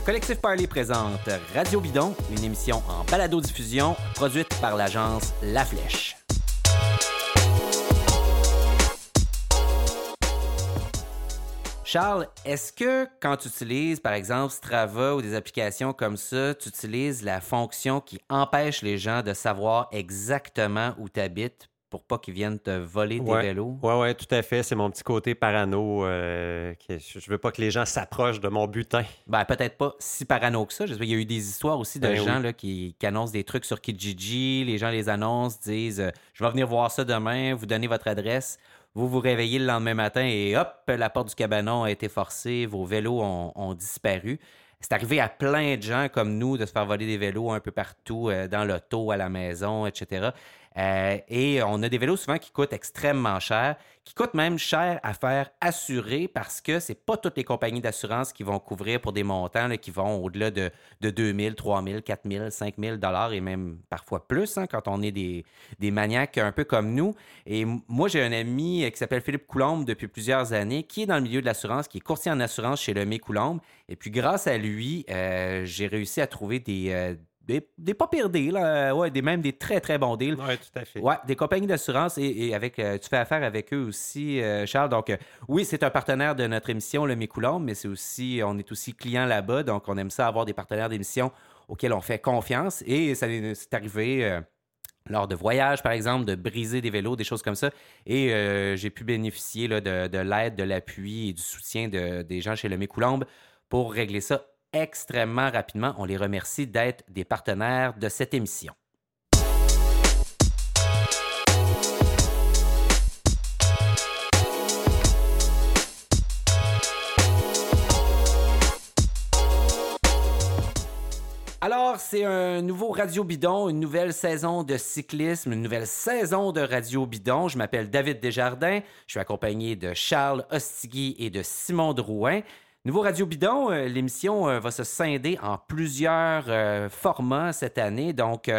Le collectif Parley présente Radio Bidon, une émission en balado-diffusion produite par l'agence La Flèche. Charles, est-ce que quand tu utilises, par exemple, Strava ou des applications comme ça, tu utilises la fonction qui empêche les gens de savoir exactement où tu habites pour pas qu'ils viennent te voler tes vélos? Oui, oui, tout à fait. C'est mon petit côté parano. Euh, je veux pas que les gens s'approchent de mon butin. Ben, peut-être pas si parano que ça. Il y a eu des histoires aussi de ben gens là, qui, annoncent des trucs sur Kijiji. Les gens les annoncent, disent euh, Je vais venir voir ça demain, vous donnez votre adresse. Vous vous réveillez le lendemain matin et hop, la porte du cabanon a été forcée, vos vélos ont, disparu. C'est arrivé à plein de gens comme nous de se faire voler des vélos un peu partout, euh, dans l'auto, à la maison, etc. Euh, et on a des vélos souvent qui coûtent extrêmement cher, qui coûtent même cher à faire assurer parce que c'est pas toutes les compagnies d'assurance qui vont couvrir pour des montants qui vont au-delà de, de 2000, 3000, 4000, 5000 dollars et même parfois plus hein, quand on est des, maniaques un peu comme nous. Et moi, j'ai un ami qui s'appelle Philippe Coulombe depuis plusieurs années qui est dans le milieu de l'assurance, qui est courtier en assurance chez Lemay Coulombe. Et puis, grâce à lui, euh, j'ai réussi à trouver des, euh, des, pas pires deals, euh, ouais, des, même des très, très bons deals. Oui, tout à fait. Ouais, des compagnies d'assurance et, avec, euh, tu fais affaire avec eux aussi, euh, Charles. Donc, oui, c'est un partenaire de notre émission, le Mécoulombe, mais c'est aussi, on est aussi client là-bas. Donc, on aime ça avoir des partenaires d'émission auxquels on fait confiance. Et ça c'est arrivé lors de voyages, par exemple, de briser des vélos, des choses comme ça. Et j'ai pu bénéficier là, de, de l'aide, de l'appui et du soutien de, des gens chez le Mécoulombe pour régler ça extrêmement rapidement. On les remercie d'être des partenaires de cette émission. Alors, c'est un nouveau Radio Bidon, une nouvelle saison de cyclisme, une nouvelle saison de Radio Bidon. Je m'appelle David Desjardins. Je suis accompagné de Charles Ostigui et de Simon Drouin. Nouveau Radio Bidon, euh, l'émission euh, va se scinder en plusieurs euh, formats cette année. Donc,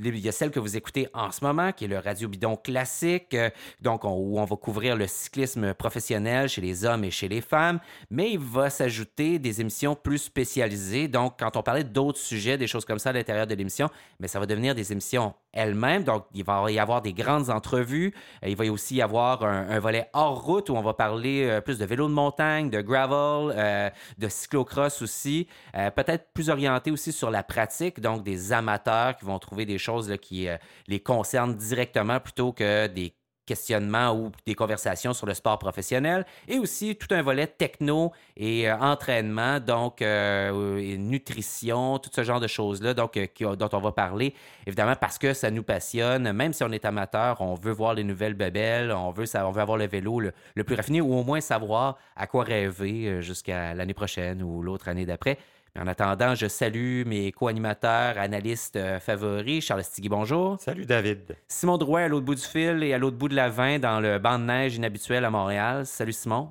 il y a celle que vous écoutez en ce moment, qui est le Radio Bidon classique, donc où on va couvrir le cyclisme professionnel chez les hommes et chez les femmes. Mais il va s'ajouter des émissions plus spécialisées. Donc, quand on parlait d'autres sujets, des choses comme ça à l'intérieur de l'émission, mais ça va devenir des émissions elles-mêmes. Donc, il va y avoir des grandes entrevues. Il va aussi y avoir un, volet hors route où on va parler plus de vélo de montagne, de gravel euh, de cyclocross aussi, euh, peut-être plus orienté aussi sur la pratique, donc des amateurs qui vont trouver des choses qui euh, les concernent directement plutôt que des questionnements ou des conversations sur le sport professionnel et aussi tout un volet techno et entraînement, donc nutrition, tout ce genre de choses-là, donc dont on va parler évidemment parce que ça nous passionne. Même si on est amateur, on veut voir les nouvelles bebelles, on veut, on veut avoir le vélo le, plus raffiné ou au moins savoir à quoi rêver jusqu'à l'année prochaine ou l'autre année d'après. En attendant, je salue mes co-animateurs, analystes euh, favoris. Charles Stigui, bonjour. Salut David. Simon Drouin à l'autre bout du fil et à l'autre bout de la vin dans le banc de neige inhabituel à Montréal. Salut Simon.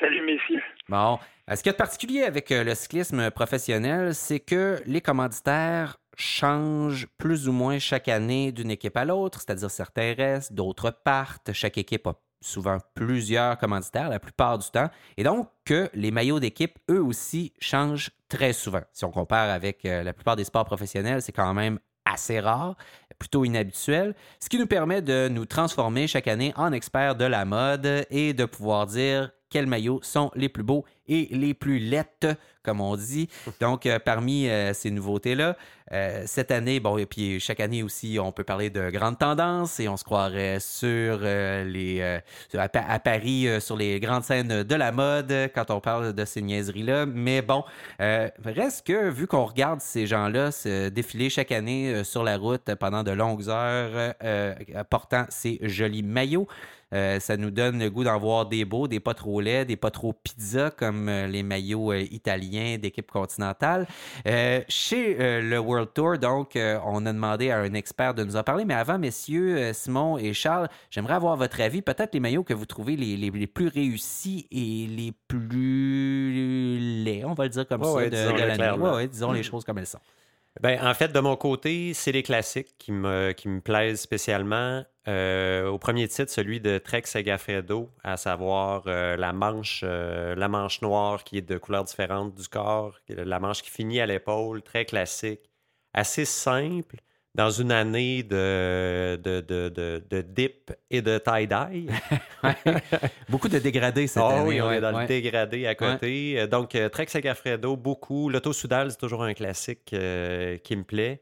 Salut messieurs. Bon. Ce qui est particulier avec euh, le cyclisme professionnel, c'est que les commanditaires changent plus ou moins chaque année d'une équipe à l'autre, c'est-à-dire certains restent, d'autres partent, chaque équipe a souvent plusieurs commanditaires la plupart du temps. Et donc, que les maillots d'équipe, eux aussi, changent très souvent. Si on compare avec euh, la plupart des sports professionnels, c'est quand même assez rare, plutôt inhabituel, ce qui nous permet de nous transformer chaque année en experts de la mode et de pouvoir dire quels maillots sont les plus beaux et les plus lettres, comme on dit. Donc, euh, parmi euh, ces nouveautés-là, euh, cette année, bon, et puis chaque année aussi, on peut parler de grandes tendances et on se croirait sur les à, Paris sur les grandes scènes de la mode quand on parle de ces niaiseries-là. Mais bon, reste que vu qu'on regarde ces gens-là se défiler chaque année sur la route pendant de longues heures, portant ces jolis maillots, ça nous donne le goût d'en voir des beaux, des pas trop laids, des pas trop pizza comme euh, les maillots euh, italiens d'équipe continentale. chez le World Tour, donc, on a demandé à un expert de nous en parler. Mais avant, messieurs, Simon et Charles, j'aimerais avoir votre avis. Peut-être les maillots que vous trouvez les, les, plus réussis et les plus laids, on va le dire comme ça, de, disons l'année. Ouais, disons les choses comme elles sont. Ben, en fait, de mon côté, c'est les classiques qui me, plaisent spécialement. Euh, au premier titre, celui de Trek Segafredo, à savoir euh, la, manche, euh, la manche noire qui est de couleur différente du corps, la manche qui finit à l'épaule, très classique, assez simple, dans une année de, de, de, de, dip et de tie-dye. beaucoup de dégradés cette oh, année. Oui, on est dans le dégradé à côté. Donc, Trek Segafredo, beaucoup. L'Auto Soudal, c'est toujours un classique qui me plaît.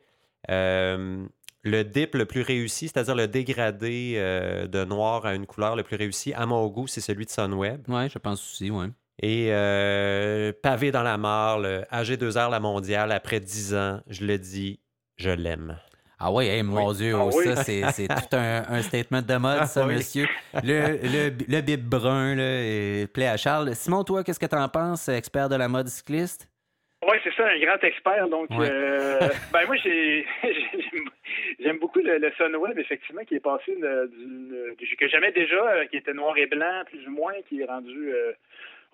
le dip le plus réussi, c'est-à-dire le dégradé de noir à une couleur le plus réussi, à mon goût, c'est celui de Sunweb. Oui, je pense aussi, oui. Et pavé dans la mare, le AG2R, la mondiale, après 10 ans, je le dis, je l'aime. Ah oui, mon Dieu, ah ça, c'est tout un, statement de mode, ça, monsieur. Le, le, le bib brun là, plaît à Charles. Simon, toi, qu'est-ce que tu en penses, expert de la mode cycliste? Oui, c'est ça, un grand expert. Donc, euh, ben moi, j'ai j'aime beaucoup le, le, Sunweb, effectivement, qui est passé du, que j'aimais déjà, euh, qui était noir et blanc, plus ou moins, qui est rendu euh,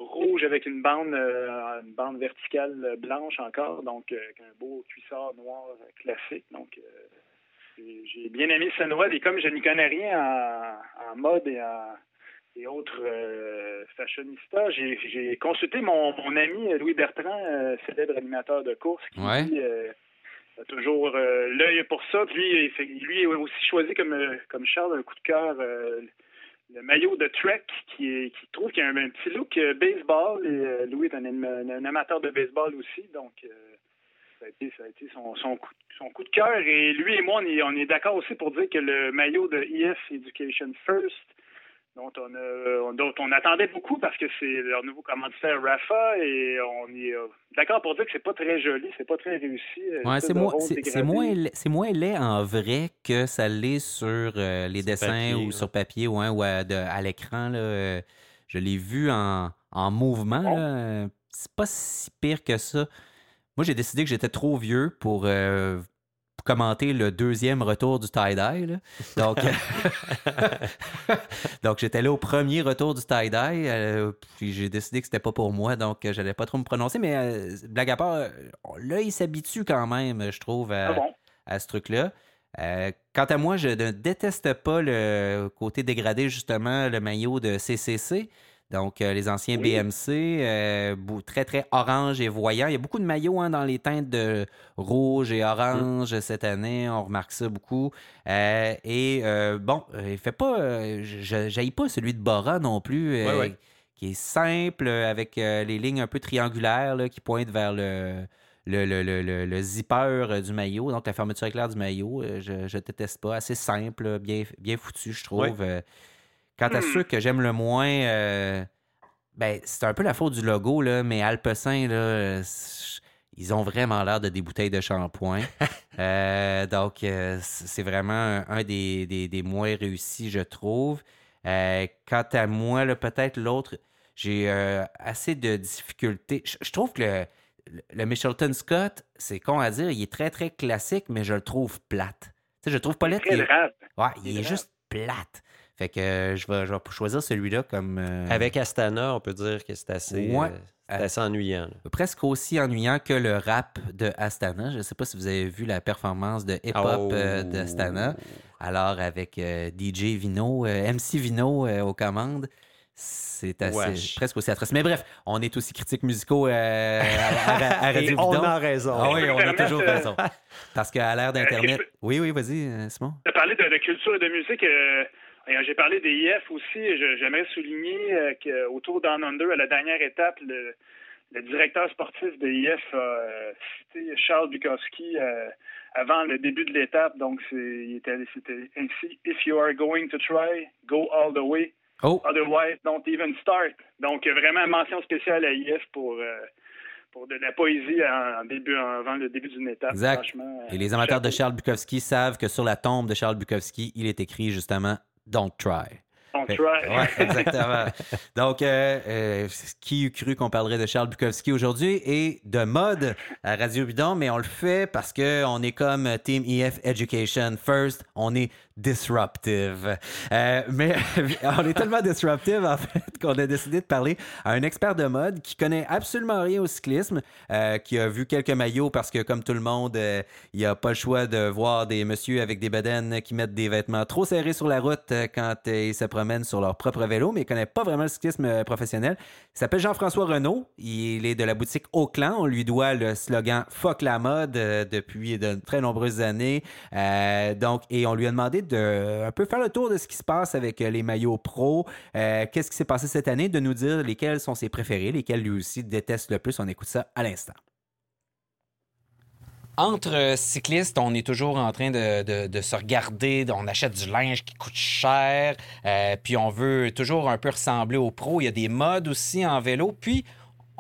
rouge avec une bande une bande verticale blanche encore, donc un beau cuissard noir classique. Donc, j'ai bien aimé Sunweb et comme je n'y connais rien en, mode et en et autres euh, fashionistas, j'ai consulté mon, mon, ami Louis Bertrand, euh, célèbre animateur de course, qui euh, a toujours euh, l'œil pour ça. Puis lui, lui a aussi choisi comme, comme Charles un coup de cœur le maillot de Trek qui, qui trouve qu'il a un, petit look baseball. Et Louis est un, amateur de baseball aussi, donc ça a été, ça a été son, coup, de cœur. Et lui et moi, on est, on est d'accord aussi pour dire que le maillot de EF Education First, dont on, dont on attendait beaucoup parce que c'est leur nouveau commanditaire Rafa et on est euh, d'accord pour dire que c'est pas très joli, c'est pas très réussi. Euh, ouais, c'est moins, c'est moins, moins laid en vrai que ça l'est sur euh, les dessins ou sur papier ou, ou à, à l'écran. Je l'ai vu en, en mouvement. C'est pas si pire que ça. Moi, j'ai décidé que j'étais trop vieux pour, euh, commenter le deuxième retour du tie-dye. Donc, donc j'étais là au premier retour du tie-dye. Euh, puis j'ai décidé que c'était pas pour moi, donc euh, j'allais pas trop me prononcer. Mais blague à part, là, il s'habitue quand même, je trouve, à, ah ce truc-là. quant à moi, je ne déteste pas le côté dégradé, justement, le maillot de CCC. Donc, euh, les anciens BMC, euh, très, très orange et voyant. Il y a beaucoup de maillots hein, dans les teintes de rouge et orange cette année. On remarque ça beaucoup. Euh, et bon, il fait pas. je pas celui de Bora non plus, qui est simple, avec les lignes un peu triangulaires qui pointent vers le. Le, le, zipper du maillot, donc la fermeture éclair du maillot, je ne déteste pas. Assez simple, bien, bien foutu, je trouve. Quant à hmm. ceux que j'aime le moins, euh, ben, c'est un peu la faute du logo, là, mais Alpecin, là, ils ont vraiment l'air de des bouteilles de shampoing. Euh, donc, euh, c'est vraiment un, des, des, moins réussis, je trouve. quant à moi, peut-être l'autre, j'ai assez de difficultés. Je, trouve que le, le Michelton Scott, c'est con à dire, il est très, très classique, mais je le trouve plate. Je trouve pas lettre. Il, ouais, il est juste plate. Fait que euh, je, vais, je vais choisir celui-là comme. Euh, Avec Astana, on peut dire que c'est assez, euh, assez ennuyant. Presque aussi ennuyant que le rap de Astana. Je ne sais pas si vous avez vu la performance de hip-hop de d'Astana. Alors, avec DJ Vino, MC Vino aux commandes. C'est assez, presque aussi atroce. Mais bref, on est aussi critiques musicaux à, Radio On a raison. Ah oui, on a toujours raison. Parce qu'à l'ère d'Internet. Oui, oui, vas-y, Simon. Tu as parlé de, de, culture et de musique. Euh, j'ai parlé des IF aussi. J'aimerais souligner euh, qu'autour d'Un Under, à la dernière étape, le, directeur sportif des IF a euh, cité Charles Bukowski avant le début de l'étape. Donc, c'était ainsi If you are going to try, go all the way. Oh. Otherwise, don't even start. Donc, vraiment, mention spéciale à IF pour pour de la poésie en, début, avant le début d'une étape. Exact. Et les amateurs de Charles Bukowski savent que sur la tombe de Charles Bukowski, il est écrit justement Don't try. Don't right. Ouais, exactement. Donc, euh, euh, qui eût cru qu'on parlerait de Charles Bukowski aujourd'hui et de mode à Radio Bidon, mais on le fait parce qu'on est comme Team EF Education First, on est disruptive. Euh, mais on est tellement disruptive, en fait, qu'on a décidé de parler à un expert de mode qui connaît absolument rien au cyclisme, euh, qui a vu quelques maillots parce que, comme tout le monde, euh, il n'a pas le choix de voir des messieurs avec des bedaines qui mettent des vêtements trop serrés sur la route quand ils se promènent sur leur propre vélo, mais il connaît pas vraiment le cyclisme professionnel. Il s'appelle Jean-François Renault. Il est de la boutique Auclan. On lui doit le slogan Fuck la mode depuis de très nombreuses années. donc, et on lui a demandé de un peu faire le tour de ce qui se passe avec les maillots pro. Qu'est-ce qui s'est passé cette année? De nous dire lesquels sont ses préférés, lesquels lui aussi déteste le plus. On écoute ça à l'instant. Entre cyclistes, on est toujours en train de, de, se regarder, on achète du linge qui coûte cher, euh, puis on veut toujours un peu ressembler aux pros. Il y a des modes aussi en vélo, puis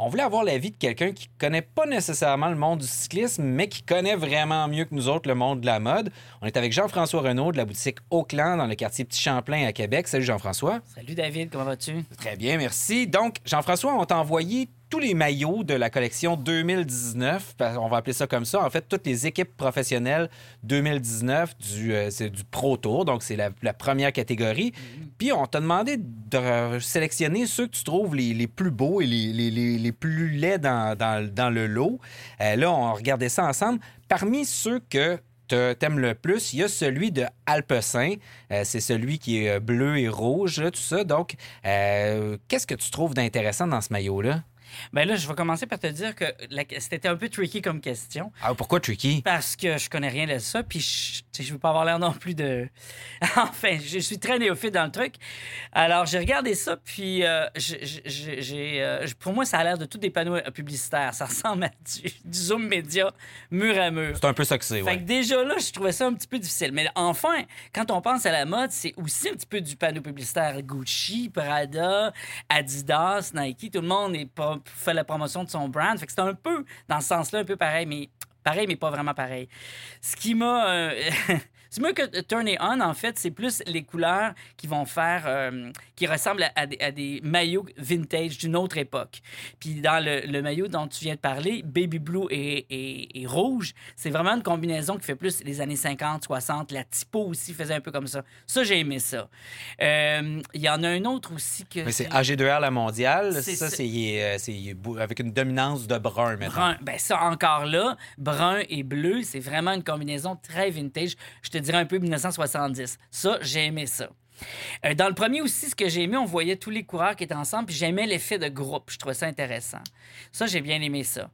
on voulait avoir l'avis de quelqu'un qui connaît pas nécessairement le monde du cyclisme, mais qui connaît vraiment mieux que nous autres le monde de la mode. On est avec Jean-François Renaud de la boutique Auckland dans le quartier Petit Champlain à Québec. Salut Jean-François. Salut David, comment vas-tu? Très bien, merci. Donc, Jean-François, on t'a envoyé tous les maillots de la collection 2019, on va appeler ça comme ça, en fait, toutes les équipes professionnelles 2019 du, euh, du Pro Tour, donc c'est la, première catégorie. Puis on t'a demandé de sélectionner ceux que tu trouves les, plus beaux et les, plus laids dans, le lot. Euh, là, on regardait ça ensemble. Parmi ceux que t'aimes le plus, il y a celui de Alpecin. Euh, c'est celui qui est bleu et rouge, tout ça. Donc, qu'est-ce que tu trouves d'intéressant dans ce maillot-là? Ben là, je vais commencer par te dire que c'était un peu tricky comme question. Ah, pourquoi tricky? Parce que je connais rien de ça, puis je, je veux pas avoir l'air non plus de. enfin, je suis très néophyte dans le truc. Alors, j'ai regardé ça, puis euh, j'ai, euh, pour moi, ça a l'air de tous des panneaux publicitaires. Ça ressemble à du, Zoom Média mur à mur. C'est un peu ça que c'est, Fait que déjà là, je trouvais ça un petit peu difficile. Mais enfin, quand on pense à la mode, c'est aussi un petit peu du panneau publicitaire Gucci, Prada, Adidas, Nike. Tout le monde est pas fait la promotion de son brand. Fait que c'est un peu, dans ce sens-là, un peu pareil, mais pareil, mais pas vraiment pareil. Ce qui m'a. Euh, C'est mieux que Turn It On, en fait, c'est plus les couleurs qui vont faire, euh, qui ressemblent à, des, maillots vintage d'une autre époque. Puis dans le, maillot dont tu viens de parler, Baby Blue et, Rouge, c'est vraiment une combinaison qui fait plus les années 50, 60. La typo aussi faisait un peu comme ça. Ça, j'ai aimé ça. Euh, il y en a un autre aussi que. Mais c'est AG2R la mondiale. Ça, c'est avec une dominance de brun maintenant. Brun. Ben ça, encore là, brun et bleu, c'est vraiment une combinaison très vintage. Je te dirais un peu 1970. Ça, j'ai aimé ça. Euh, dans le premier aussi, ce que j'ai aimé, on voyait tous les coureurs qui étaient ensemble, puis j'aimais l'effet de groupe. Je trouvais ça intéressant. Ça, j'ai bien aimé ça.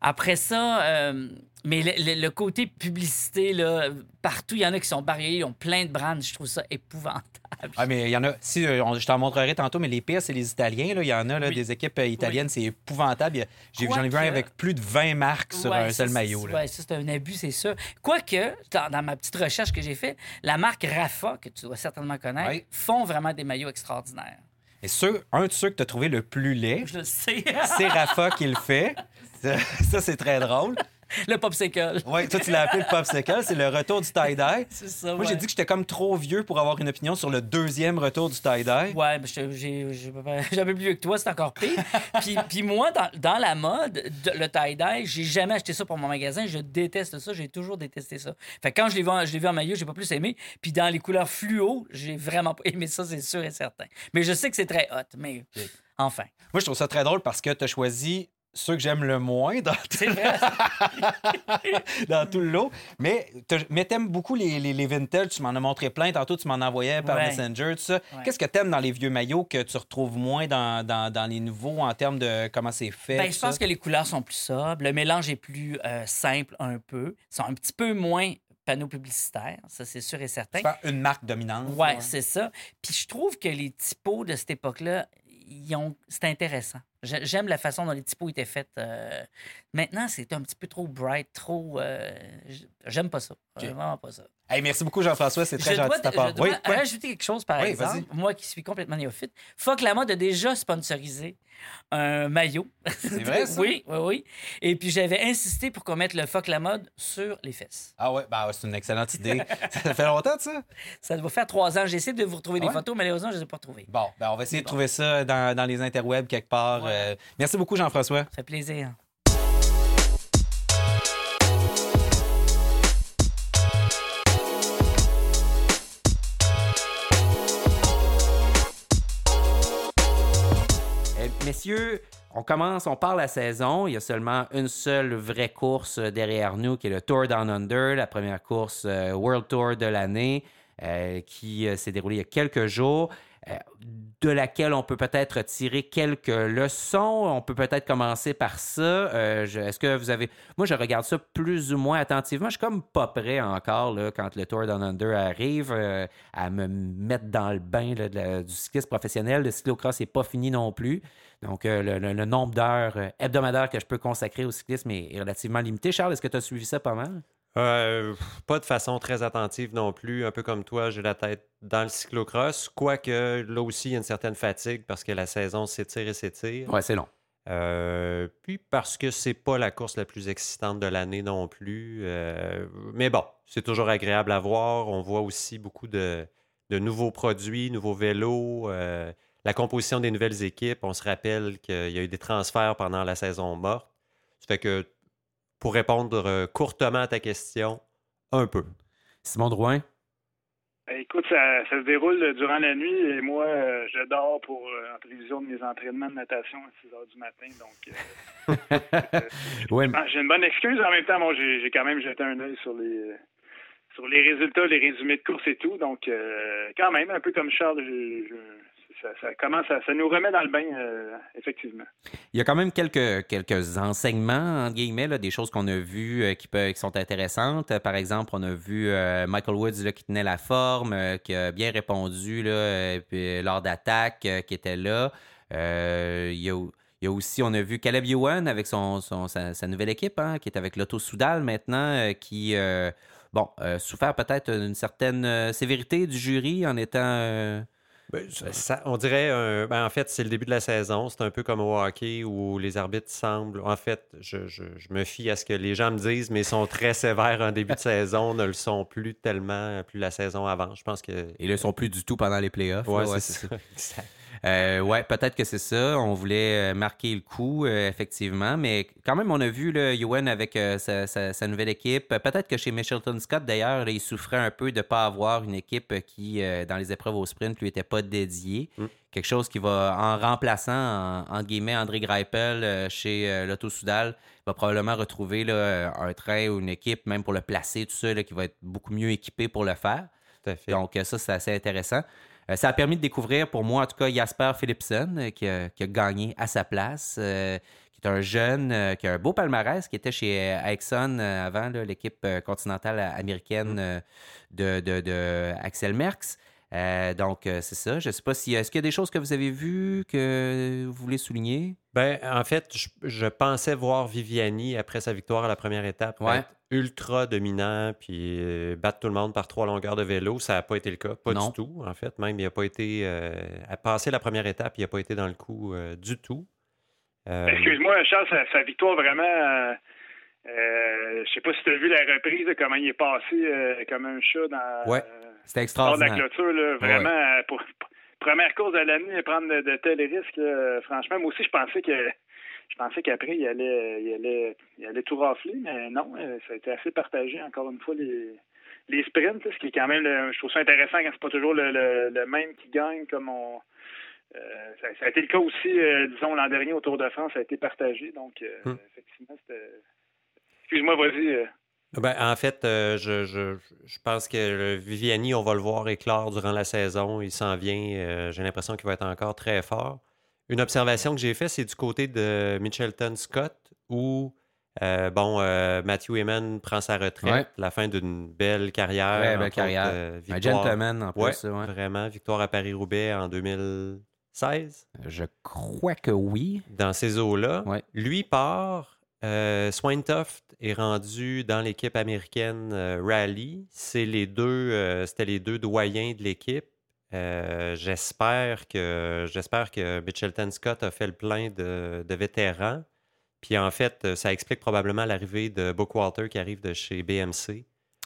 Après ça, euh, mais le, côté publicité, là, partout, il y en a qui sont barrés, ils ont plein de brands. Je trouve ça épouvantable. Ah, mais il y en a, si, euh, je t'en montrerai tantôt, mais les pires, c'est les Italiens. Là. Il y en a là, des équipes euh, italiennes, c'est épouvantable. J'en ai, vu un avec plus de 20 marques sur un seul maillot. Oui, ça, c'est un abus, c'est ça. Quoique, dans, ma petite recherche que j'ai faite, la marque Rafa, que tu dois certainement connaître, font vraiment des maillots extraordinaires. Et ceux, un de ceux que tu as trouvé le plus laid, c'est Rafa qui le fait. ça c'est très drôle. le popsicle. Oui, toi, tu l'as appelé le popsicle. C'est le retour du tie-dye. C'est ça. Moi, j'ai dit que j'étais comme trop vieux pour avoir une opinion sur le deuxième retour du tie-dye. Ouais, mais j'ai plus vieux que toi, c'est encore pire. puis, puis moi, dans, dans, la mode, le tie-dye, j'ai jamais acheté ça pour mon magasin. Je déteste ça. J'ai toujours détesté ça. Fait que quand je l'ai vu, en, vu en maillot, j'ai pas plus aimé. Puis dans les couleurs fluo, j'ai vraiment pas aimé ça, c'est sûr et certain. Mais je sais que c'est très hot, mais. Enfin. Moi, je trouve ça très drôle parce que tu as choisi ceux que j'aime le moins dans, tout... dans tout le lot. Mais, mais t'aimes beaucoup les, les, vintage. Tu m'en as montré plein. Tantôt, tu m'en envoyais par Messenger, tout ça. Qu'est-ce que t'aimes dans les vieux maillots que tu retrouves moins dans, dans, dans les nouveaux en termes de comment c'est fait? Ben, je pense que les couleurs sont plus sobres. Le mélange est plus euh, simple un peu. Ils sont un petit peu moins panneaux publicitaires, ça c'est sûr et certain. C'est une marque dominante. Ouais, c'est ça. Puis je trouve que les typos de cette époque-là, ont... c'est intéressant. J'ai- J'aime la façon dont les typos étaient faits. euh. Maintenant, c'est un petit peu trop bright, trop. euh, J'aime pas ça. J'aime Vraiment pas ça. Hey, merci beaucoup, Jean-François. C'est très je gentil de ta je part. dois Oui, rajouter quelque chose, par Oui, exemple. Moi qui suis complètement néophyte. Fuck la mode a déjà sponsorisé un maillot. C'est vrai, ça? oui, oui, oui. Et puis j'avais insisté pour qu'on mette le fuck la mode sur les fesses. Ah ouais, bah, c'est une excellente idée. ça fait longtemps, ça? Ça doit faire trois ans. J'ai essayé de vous retrouver des Ah ouais? photos, malheureusement, je ne les ai pas retrouvées. Bon, ben, on va essayer de trouver ça dans, dans les interwebs quelque part. Ouais. Euh, merci beaucoup, Jean-François. Ça fait plaisir. Euh, messieurs, on commence, on part la saison. Il y a seulement une seule vraie course derrière nous, qui est le Tour Down Under, la première course euh, World Tour de l'année, euh, qui s'est déroulée il y a quelques jours, de laquelle on peut peut-être tirer quelques leçons. On peut peut-être commencer par ça. Euh, Est-ce que vous avez... Moi, je regarde ça plus ou moins attentivement. Je suis comme pas prêt encore, quand le Tour Down Under arrive, euh, à me mettre dans le bain du cyclisme professionnel. Le cyclocross n'est pas fini non plus. Donc, euh, le, nombre d'heures euh, hebdomadaires que je peux consacrer au cyclisme est relativement limité. Charles, est-ce que tu as suivi ça pas mal? Euh, pas de façon très attentive non plus. Un peu comme toi, j'ai la tête dans le cyclocross. Quoique, là aussi, il y a une certaine fatigue parce que la saison s'étire et s'étire. Ouais, c'est long. Euh, puis parce que c'est pas la course la plus excitante de l'année non plus. Euh, mais bon, c'est toujours agréable à voir. On voit aussi beaucoup de, de nouveaux produits, nouveaux vélos, euh, la composition des nouvelles équipes. On se rappelle qu'il y a eu des transferts pendant la saison morte. Ça fait que, pour répondre euh, courtement à ta question, un peu. Simon Drouin? Ben, Écoute, ça, ça se déroule durant la nuit et moi, euh, je dors pour euh, en prévision de mes entraînements de natation à 6 heures du matin. Donc, euh, Ouais, j'ai une bonne excuse. En même temps, bon, j'ai j'ai quand même jeté un œil sur les sur les résultats, les résumés de course et tout. Donc, euh, quand même, un peu comme Charles, je- je- ça, ça nous remet dans le bain, euh, effectivement. Il y a quand même quelques, quelques enseignements, entre guillemets, là, des choses qu'on a vues euh, qui, qui sont intéressantes. Euh, Par exemple, on a vu Michael Woods là, qui tenait la forme, qui a bien répondu là, lors d'attaques, euh, qui était là. Il, y a, aussi, on a vu Caleb Ewan avec son, sa, nouvelle équipe, hein, qui est avec l'Auto Soudal maintenant, qui, euh, bon, souffert peut-être d'une certaine sévérité du jury en étant... euh, Ben, ça- on dirait, un- ben, en fait, c'est le début de la saison. C'est un peu comme au hockey où les arbitres semblent. En fait, je, je- je me fie à ce que les gens me disent, mais ils sont très sévères en début de saison, ne le sont plus tellement, plus la saison avance. Je pense que. ils ne sont plus du tout pendant les playoffs. Ouais, c'est c'est ça. Euh, ouais, peut-être que c'est ça. On voulait euh, marquer le coup, euh, effectivement. Mais quand même, on a vu le Ewan avec euh, sa, sa- sa nouvelle équipe. Peut-être que chez Michelton Scott, d'ailleurs, il souffrait un peu de ne pas avoir une équipe qui, dans les épreuves au sprint, lui était pas dédiée. Mm. Quelque chose qui va, en remplaçant, en, entre guillemets, André Greipel chez l'Auto Soudal, va probablement retrouver là, un train ou une équipe, même pour le placer, tout ça, là, qui va être beaucoup mieux équipé pour le faire. Tout à fait. Donc, ça, c'est assez intéressant. Euh, ça a permis de découvrir, pour moi, en tout cas, Jasper Philipson, euh, qui, a, qui a gagné à sa place, euh, qui est un jeune, qui a un beau palmarès, qui était chez Exxon avant, l'équipe continentale américaine euh, de, de- de Axel Merckx. Euh, donc, euh, c'est ça. Je ne sais pas si. Est-ce qu'il y a des choses que vous avez vues que vous voulez souligner? Ben, en fait, je, je pensais voir Viviani après sa victoire à la première étape Ouais. être ultra dominant puis euh, battre tout le monde par trois longueurs de vélo. Ça n'a pas été le cas, pas Non. du tout. En fait, même il n'a pas été euh, à passer la première étape, il n'a pas été dans le coup euh, du tout. Euh, Excuse-moi, Charles, sa, sa victoire vraiment. Euh, euh, je sais pas si tu as vu la reprise, comment il est passé euh, comme un chat dans. Ouais, C'était hors de la extraordinaire. clôture, là, vraiment, pour, pour- première course de l'année, prendre de, de tels risques, là, franchement, moi aussi, je pensais que je pensais qu'après, il allait, il, allait, il allait tout rafler, mais non, euh, ça a été assez partagé, encore une fois, les, les sprints, ce qui est quand même, le- je trouve ça intéressant quand c'est pas toujours le, le- le même qui gagne, comme on... euh, ça, ça a été le cas aussi, euh, disons, l'an dernier au Tour de France, ça a été partagé, donc euh, Hmm. effectivement, c'était... Excuse-moi, vas-y. Ben, en fait, euh, je, je- je pense que le Viviani, on va le voir éclore durant la saison. Il s'en vient. euh, J'ai l'impression qu'il va être encore très fort. Une observation que j'ai faite, c'est du côté de Mitchelton Scott, où euh, bon, euh, Matthew Heyman prend sa retraite, Ouais. la fin d'une belle carrière. Très belle carrière. euh, Un victoire- gentleman, en plus. Ouais, ça, ouais. vraiment. Victoire à Paris-Roubaix en 16. Je crois que oui. Dans ces eaux-là. Ouais. Lui part. Swaintoft est rendu dans l'équipe américaine Rally. C'est les deux, c'était les deux doyens de l'équipe. Euh, j'espère que j'espère que Mitchelton Scott a fait le plein de, de vétérans. Puis en fait, euh, ça explique probablement l'arrivée de Bookwalter qui arrive de chez BMC.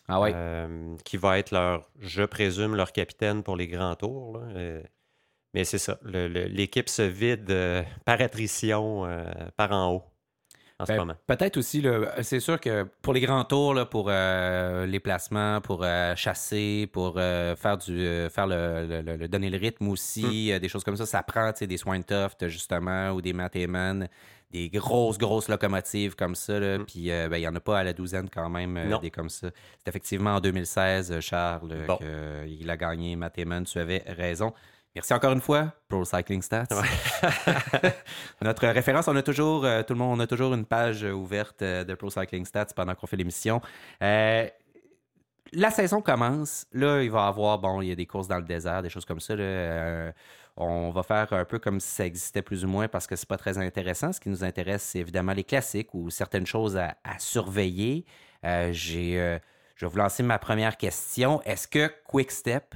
Ah oui. Euh, qui va être leur, je présume, leur capitaine pour les grands tours. là. Euh, mais c'est ça, l'équipe se vide par attrition par en haut en ce Ben, moment. Peut-être aussi, c'est sûr que pour les grands tours, là, pour euh, les placements, pour euh, chasser, pour euh, faire du faire le, le- le- le- donner le rythme aussi, euh, des choses comme ça, ça prend des Swintoft, justement, ou des Matt Heyman, des grosses, grosses locomotives comme ça. là. Mm. Puis ben, il n'y en a pas à la douzaine quand même, des comme ça. C'est effectivement en 2016, euh, Charles, Bon. qu'il a gagné Matt Heyman, tu avais raison. Merci encore une fois, Pro Cycling Stats. Notre référence, on a toujours, euh, tout le monde, on a toujours une page ouverte euh, de Pro Cycling Stats pendant qu'on fait l'émission. Euh, la saison commence. Là, il va y avoir, bon, il y a des courses dans le désert, des choses comme ça. là. Euh, on va faire un peu comme si ça existait plus ou moins parce que c'est pas très intéressant. Ce qui nous intéresse, c'est évidemment les classiques ou certaines choses à, à surveiller. J'ai, je vais vous lancer ma première question. Est-ce que Quick Step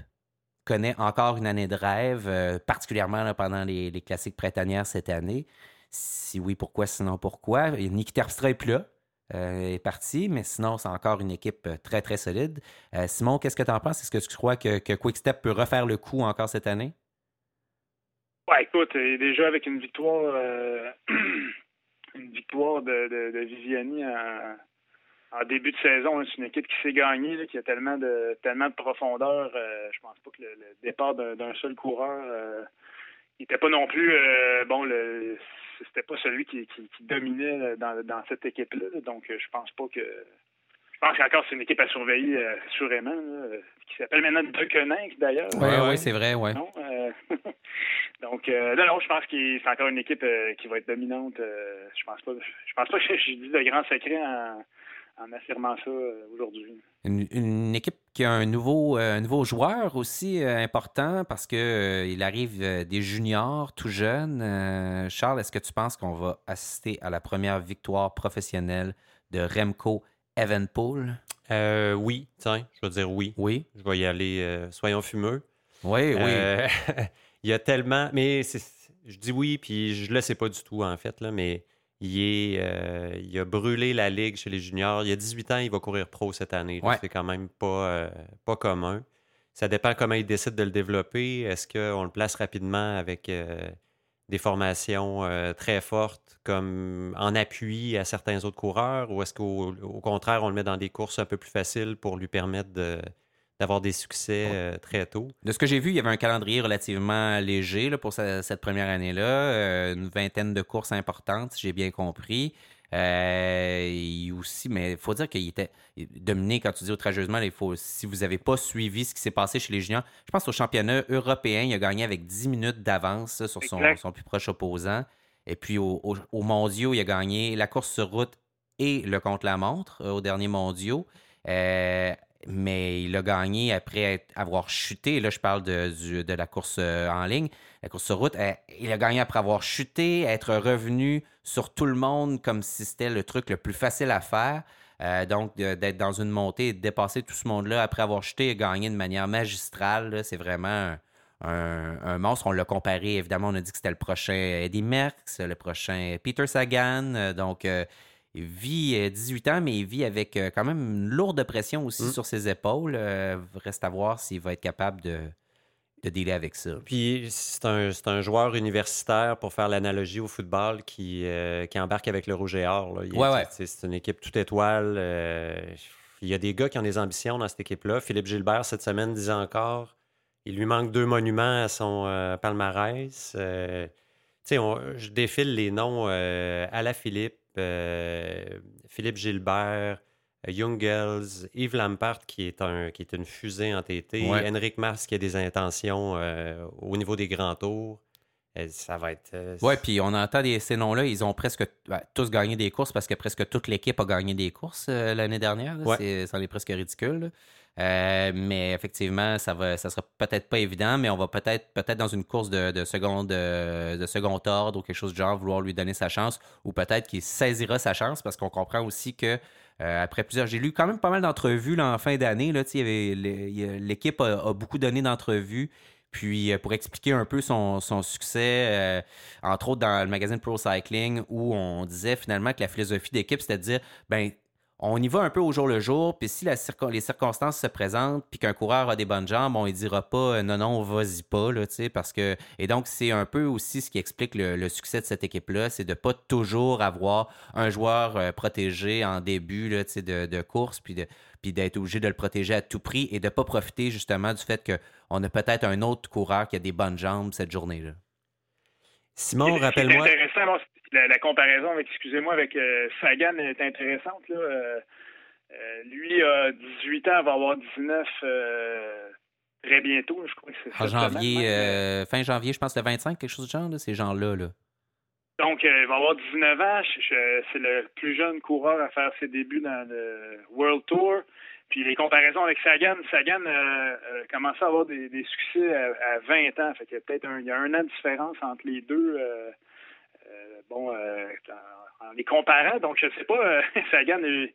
connaît encore une année de rêve, euh, particulièrement pendant les, classiques printanières cette année? Si oui, pourquoi? Sinon, pourquoi? Et Nicky Terpstra est plus là. euh, est parti, mais sinon, c'est encore une équipe euh, très, très solide. Simon, qu'est-ce que tu en penses? Est-ce que tu crois que, que Quick Step peut refaire le coup encore cette année? Ouais, écoute, déjà avec une victoire, une victoire de, de, Viviani en, en début de saison, c'est une équipe qui s'est gagnée, là, qui a tellement de tellement de profondeur. euh, je pense pas que le, le départ d'un seul coureur euh, il était pas non plus euh, bon le c'était pas celui qui, qui, qui dominait euh, dans, dans cette équipe-là. là. Donc euh, je pense pas que je pense qu'encore c'est une équipe à surveiller euh, assurément, là, euh, qui s'appelle maintenant Deceuninck d'ailleurs. Oui, oui, ouais. c'est vrai, euh, donc euh, non, non, je pense que c'est encore une équipe euh, qui va être dominante. euh, je pense pas. Je pense pas que j'ai dit de grands secrets en, en affirmant ça euh, aujourd'hui. Une, une équipe qui a un nouveau, euh, un nouveau joueur aussi euh, important parce que euh, il arrive euh, des juniors tout jeunes. Euh, Charles, est-ce que tu penses qu'on va assister à la première victoire professionnelle de Remco Evenpool? Euh, oui, tiens, je vais dire oui. Oui. Je vais y aller, euh, soyons fumeux. Oui, oui. Euh, il y a tellement. Mais c'est- je dis oui, puis je le sais pas du tout, en fait, là, mais il, est, euh, il a brûlé la ligue chez les juniors. Il y a 18 ans, il va courir pro cette année. Ouais. C'est quand même pas, euh, pas commun. Ça dépend comment il décide de le développer. Est-ce qu'on le place rapidement avec euh, des formations très fortes, comme en appui à certains autres coureurs, ou est-ce qu'au au contraire, on le met dans des courses un peu plus faciles pour lui permettre de- d'avoir des succès euh, très tôt? De ce que j'ai vu, il y avait un calendrier relativement léger là, pour ce- cette première année-là. Euh, une vingtaine de courses importantes, si j'ai bien compris. Euh, il aussi, mais il faut dire qu'il était dominé, quand tu dis outrageusement, il faut, si vous n'avez pas suivi ce qui s'est passé chez les juniors, je pense au championnat européen, il a gagné avec 10 minutes d'avance sur son, son plus proche opposant. Et puis au, au- aux mondiaux, il a gagné la course sur route et le contre-la-montre euh, aux derniers mondiaux. Euh, mais il a gagné après avoir chuté. Là, je parle de, du- de la course euh, en ligne, la course sur route. Il a gagné après avoir chuté, être revenu sur tout le monde comme si c'était le truc le plus facile à faire. Euh, donc, d'être dans une montée et de dépasser tout ce monde-là après avoir chuté et gagné de manière magistrale, c'est vraiment un, monstre. On l'a comparé, évidemment, on a dit que c'était le prochain Eddie Merckx, le prochain Peter Sagan. Euh, donc, il vit euh, 18 ans, mais il vit avec euh, quand même une lourde pression aussi Mm. sur ses épaules. Euh, reste à voir s'il va être capable de, de dealer avec ça. Puis c'est un, c'est un joueur universitaire, pour faire l'analogie au football, qui, euh, qui embarque avec le Rouge et Or. Ouais, ouais. C'est une équipe toute étoile. euh, il y a des gars qui ont des ambitions dans cette équipe-là. Philippe Gilbert, cette semaine, disait encore il lui manque deux monuments à son euh, palmarès. Euh, tu sais, on- je défile les noms euh, Ala Philippe, euh, Philippe Gilbert, euh, Jungels, Yves Lampart, qui est, un, qui est une fusée entêtée, Ouais. Henrik Mars, qui a des intentions euh, au niveau des grands tours. Euh, ça va être. euh, Ouais, puis on entend des, ces noms-là, ils ont presque ben, tous gagné des courses parce que presque toute l'équipe a gagné des courses euh, l'année dernière. Ouais. C'est, c'en est presque ridicule. Là. mais effectivement, ça va, ça sera peut-être pas évident, mais on va peut-être, peut-être dans une course de, de seconde, de second ordre ou quelque chose du genre, vouloir lui donner sa chance, ou peut-être qu'il saisira sa chance parce qu'on comprend aussi que après plusieurs, j'ai lu quand même pas mal d'entrevues en fin d'année. L'équipe a, beaucoup donné d'entrevues. Puis euh, pour expliquer un peu son, succès, euh, entre autres dans le magazine Pro Cycling, où on disait finalement que la philosophie d'équipe, c'était de dire, ben on y va un peu au jour le jour, puis si les circonstances se présentent, puis qu'un coureur a des bonnes jambes, on ne dira pas euh, non, non, vas-y pas, là, parce que. Et donc, c'est un peu aussi ce qui explique le, succès de cette équipe-là, c'est de ne pas toujours avoir un joueur protégé en début de course, puis de puis d'être obligé de le protéger à tout prix et de ne pas profiter justement du fait qu'on a peut-être un autre coureur qui a des bonnes jambes cette journée-là. Simon, rappelle-moi. C'est intéressant, la, comparaison avec, excusez-moi, avec euh, Sagan est intéressante. Là. Euh, euh, lui a 18 ans, va avoir 19 très bientôt, je crois que c'est En janvier, fin janvier, je pense, le 25, quelque chose de genre, ces gens-là. Là. Donc, euh, il va avoir 19 ans. c'est le plus jeune coureur à faire ses débuts dans le World Tour. Puis les comparaisons avec Sagan, Sagan euh, euh, commencé à avoir des, succès à, 20 ans. Fait qu'il y a peut-être un, an de différence entre les deux. bon, en, les comparant, donc je sais pas, Sagan, il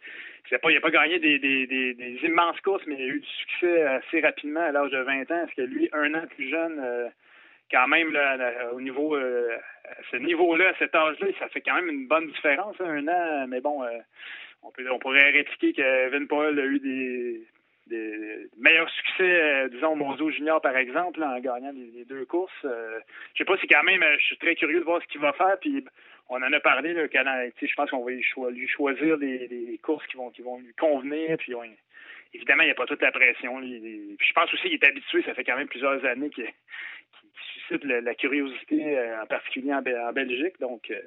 n'a pas, gagné des, immenses courses, mais il a eu du succès assez rapidement à l'âge de 20 ans. Est-ce que lui, un an plus jeune, quand même, là, au niveau, euh, à ce niveau-là, à cet âge-là, ça fait quand même une bonne différence, hein, un an. Mais bon, euh, on, pourrait répliquer que Vin Paul a eu des, meilleurs succès, euh, disons, Monzo Junior, par exemple, en gagnant les, deux courses. je sais pas si quand même, je suis très curieux de voir ce qu'il va faire. Puis on en a parlé, là, je pense qu'on va lui choisir des, courses qui vont, lui convenir. Puis évidemment, il n'y a pas toute la pression. je pense aussi qu'il est habitué, ça fait quand même plusieurs années qu'il suscite la, curiosité, euh, en particulier en, Belgique. Donc, euh,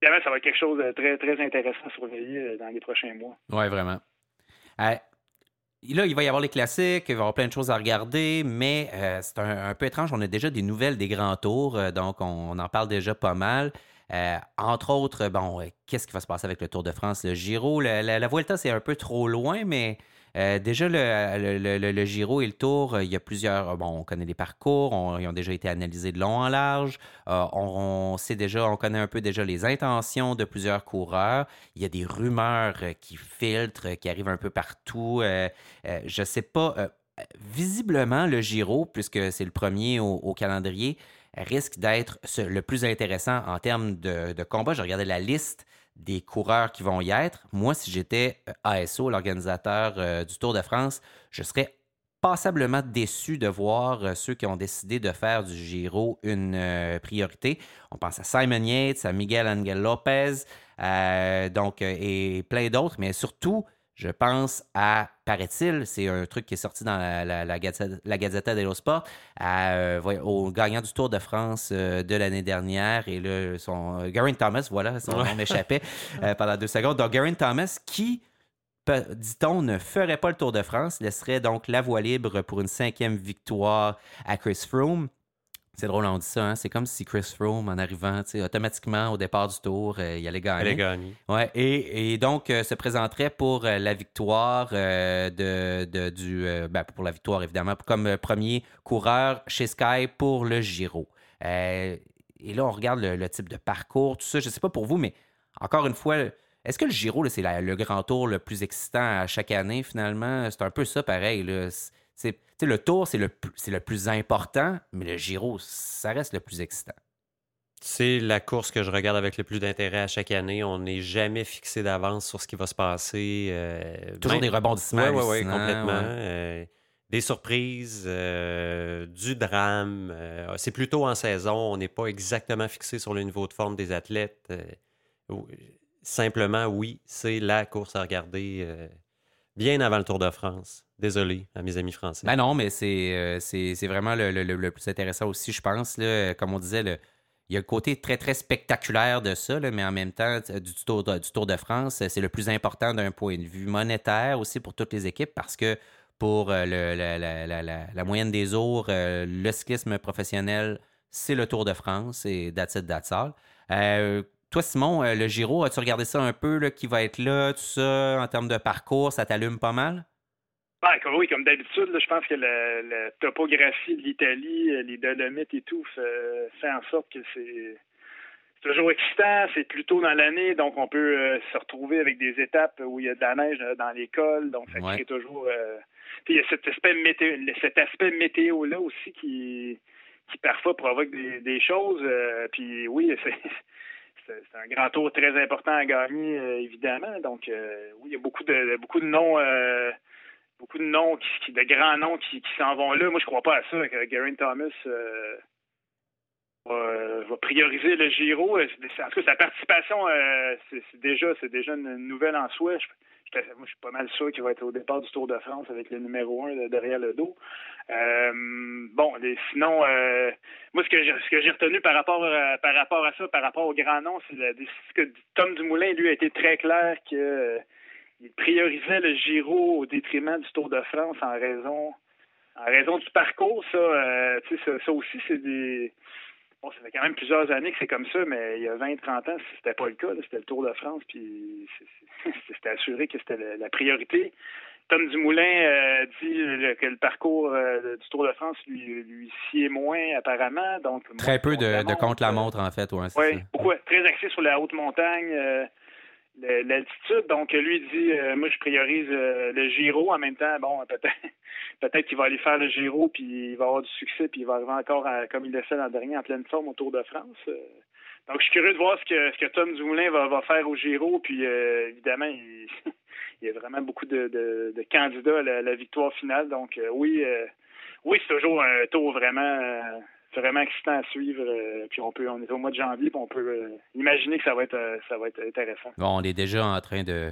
évidemment, ça va être quelque chose de très, très intéressant à surveiller euh, dans les prochains mois. Oui, vraiment. là, il va y avoir les classiques, il va y avoir plein de choses à regarder, mais c'est un, peu étrange. On a déjà des nouvelles des grands tours, donc on, en parle déjà pas mal. entre autres, bon, qu'est-ce qui va se passer avec le Tour de France, le Giro? La, la Vuelta, c'est un peu trop loin, mais euh, déjà, le, Giro et le Tour, euh, il y a plusieurs. Bon, on connaît les parcours, ils ont déjà été analysés de long en large. Euh, on, sait déjà, on connaît un peu déjà les intentions de plusieurs coureurs. Il y a des rumeurs qui filtrent, qui arrivent un peu partout. je ne sais pas. visiblement, le Giro, puisque c'est le premier au, calendrier, risque d'être le plus intéressant en termes de, de combat. Je regardais la liste des coureurs qui vont y être. Moi, si j'étais euh, ASO, l'organisateur euh, du Tour de France, je serais passablement déçu de voir euh, ceux qui ont décidé de faire du Giro une priorité. On pense à Simon Yates, à Miguel Angel Lopez, et plein d'autres, mais surtout je pense à, paraît-il, c'est un truc qui est sorti dans la, la, la, Gazzetta, dello Sport, euh, au gagnant du Tour de France euh, de l'année dernière. Et là, son, euh, Garen Thomas, voilà, son nom m'échappait pendant deux secondes. Donc, Garen Thomas, qui, dit-on, ne ferait pas le Tour de France, laisserait donc la voie libre pour une cinquième victoire à Chris Froome. C'est drôle, on dit ça. Hein? C'est comme si Chris Froome, en arrivant, automatiquement, au départ du tour, euh, il allait gagner. Il allait gagner. Ouais, et, donc, euh, se présenterait pour euh, la victoire de, du. Ben, pour la victoire, évidemment, comme premier coureur chez Sky pour le Giro. et là, on regarde le, type de parcours, tout ça. Je ne sais pas pour vous, mais encore une fois, est-ce que le Giro, c'est le grand tour le plus excitant à chaque année, finalement? C'est un peu ça, pareil. Le tour, c'est le, le plus important, mais le Giro, ça reste le plus excitant. C'est la course que je regarde avec le plus d'intérêt à chaque année. On n'est jamais fixé d'avance sur ce qui va se passer. Euh, Toujours des rebondissements. Oui, oui, complètement. Euh, des surprises, euh, du drame. c'est plutôt en saison. On n'est pas exactement fixé sur le niveau de forme des athlètes. simplement, oui, c'est la course à regarder bien avant le Tour de France. Désolé à mes amis français. Ben non, mais c'est, euh, vraiment le, plus intéressant aussi, je pense. Comme on disait, il y a le côté très, très spectaculaire de ça, mais en même temps, du tour, de, France, c'est le plus important d'un point de vue monétaire aussi pour toutes les équipes parce que pour euh, la, moyenne des jours, euh, le cyclisme professionnel, c'est le Tour de France et that's it, that's all. Toi, Simon, le Giro, as-tu regardé ça un peu, qui va être là, tout ça, en termes de parcours, ça t'allume pas mal? Ben, oui, comme d'habitude, je pense que la, topographie de l'Italie, les Dolomites et tout, fait, en sorte que c'est toujours excitant. C'est plus tôt dans l'année, donc on peut euh, se retrouver avec des étapes où il y a de la neige euh, dans l'école, donc ça crée toujours. Euh, puis il y a cet aspect météo, cet aspect météo là aussi qui qui parfois provoque des, choses. puis oui, c'est un grand tour très important à gagner, évidemment. Donc, oui, il y a beaucoup de beaucoup de noms beaucoup de noms, qui, de grands noms qui, s'en vont là. Moi, je crois pas à ça. Geraint Thomas euh, va, prioriser le Giro. Euh, en tout cas, sa participation, euh, c'est déjà, déjà une nouvelle en soi. Je, moi, je suis pas mal sûr qu'il va être au départ du Tour de France avec le numéro un derrière le dos. bon, sinon, moi, ce que j'ai, retenu par rapport, à, par rapport à ça, par rapport au grand nom, c'est que Tom Dumoulin, lui, a été très clair que il priorisait le Giro au détriment du Tour de France en raison en raison du parcours. Ça, ça, ça, aussi, c'est des. Bon, ça fait quand même plusieurs années que c'est comme ça, mais il y a 20-30 ans, c'était pas le cas. C'était le Tour de France, puis c'était assuré que c'était la, priorité. Tom Dumoulin euh, dit que le parcours euh, du Tour de France lui, lui sied moins, apparemment. Donc, Très peu de, de contre-la-montre, en fait. Ouais, oui, beaucoup, très axé sur la haute montagne l'altitude. Donc, lui dit, euh, moi, je priorise euh, le Giro. En même temps, bon, peut-être peut-être qu'il va aller faire le Giro, puis il va avoir du succès, puis il va arriver encore, comme il l'a fait l'an dernier, en pleine forme au Tour de France. Euh. donc, je suis curieux de voir ce que, ce que Tom Dumoulin va, va faire au Giro. Puis, évidemment, il, y a vraiment beaucoup de, de, candidats à la, victoire finale. Donc, oui, oui, c'est toujours un tour vraiment vraiment excitant à suivre. Euh, puis on peut, on est au mois de janvier, puis on peut euh, imaginer que ça va être, euh, ça va être intéressant. Bon, on est déjà en train de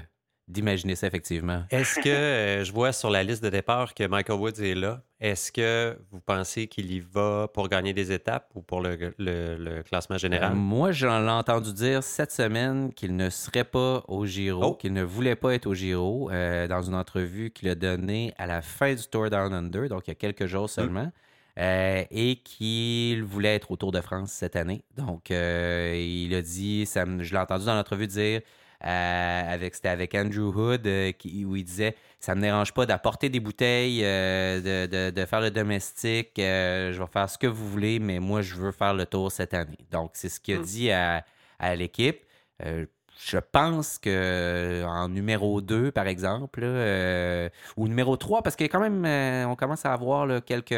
d'imaginer ça effectivement. Est-ce que je vois sur la liste de départ que Michael Woods est là? Est-ce que vous pensez qu'il y va pour gagner des étapes ou pour le, le, classement général? moi, j'en ai entendu dire cette semaine qu'il ne serait pas au Giro, oh. qu'il ne voulait pas être au Giro dans une entrevue qu'il a donnée à la fin du Tour Down Under, donc il y a quelques jours hum. seulement. Euh, et qu'il voulait être au Tour de France cette année. Donc, euh, il a dit, ça, je l'ai entendu dans l'entrevue dire, euh, avec, c'était avec Andrew Hood, qui, où il disait Ça ne me dérange pas d'apporter des bouteilles, de, de, faire le domestique, je vais faire ce que vous voulez, mais moi, je veux faire le tour cette année. Donc, c'est ce qu'il a hmm. dit à, à l'équipe. je pense que en numéro 2, par exemple, ou numéro 3, parce qu'il quand même, on commence à avoir là, quelques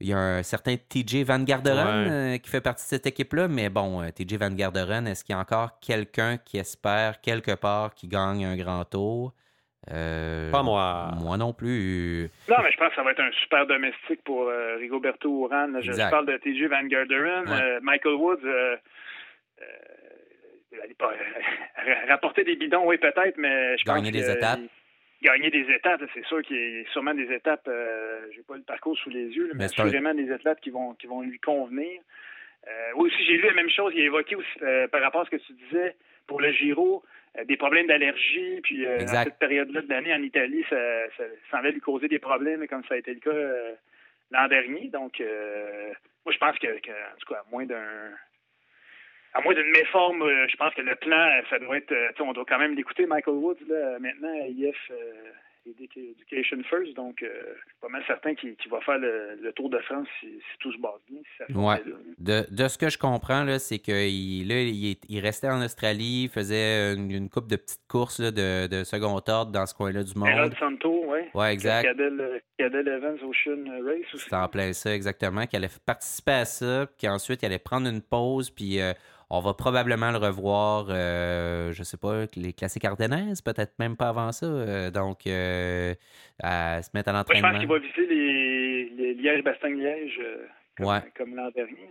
il y a un certain TJ Van Garderen euh, qui fait partie de cette équipe-là, mais bon, euh, TJ Van Garderen, est-ce qu'il y a encore quelqu'un qui espère quelque part qu'il gagne un grand tour? Euh, pas moi. Moi non plus. Non, mais je pense que ça va être un super domestique pour Rigoberto Urán. Je, parle de TJ Van Garderen. Michael Woods, rapporter des bidons, oui, peut-être, mais je Gagner des étapes gagner des étapes, c'est sûr qu'il y a sûrement des étapes, euh, j'ai pas le parcours sous les yeux, mais, c'est vraiment des étapes qui vont qui vont lui convenir. Euh, aussi, j'ai lu la même chose, il a évoqué aussi euh, par rapport à ce que tu disais pour le Giro, euh, des problèmes d'allergie, puis à cette période-là de l'année en Italie, ça, ça, semblait lui causer des problèmes, comme ça a été le cas l'an dernier. Donc, moi, je pense que, que, en tout cas, à moins d'un à moins d'une méforme, euh, je pense que le plan, ça doit être. Euh, on doit quand même l'écouter, Michael Woods, là, maintenant, IF euh, Education First. Donc, je suis pas mal certain qu'il va faire le, Tour de France si, tout se base bien. ouais. de, de, ce que je comprends, c'est qu'il il, il, restait en Australie, il faisait une, coupe de petites courses là, de, de, second ordre dans ce coin-là du monde. Harold Santo, oui. Oui, exact. Cadel, Evans Ocean Race aussi. C'est en plein ça, exactement. Qu'il allait participer à ça, puis ensuite, il allait prendre une pause, puis on va probablement le revoir, euh, je sais pas, les classiques ardennaises, peut-être même pas avant ça. Euh, donc, euh, à se mettre à l'entraînement. je pense qu'il va viser les, Liège-Bastogne-Liège comme, l'an dernier.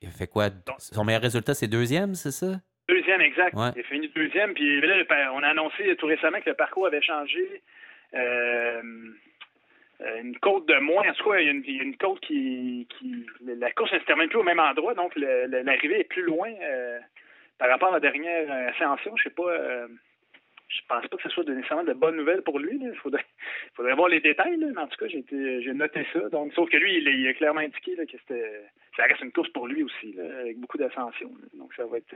Il fait quoi? Son meilleur résultat, c'est deuxième, c'est ça? Deuxième, exact. Il a fini deuxième. Puis là, on a annoncé tout récemment que le parcours avait changé. Euh, une côte de moins. En tout cas, il y a une, côte qui, qui, La course ne se termine plus au même endroit, donc l'arrivée est plus loin euh, par rapport à la dernière euh, ascension. Je sais pas. je pense pas que ce soit nécessairement de bonnes nouvelles pour lui. Il faudrait, voir les détails, mais en tout cas, j'ai noté ça. Donc, sauf que lui, il, a clairement indiqué que c'était ça reste une course pour lui aussi, avec beaucoup d'ascension. Donc, ça va être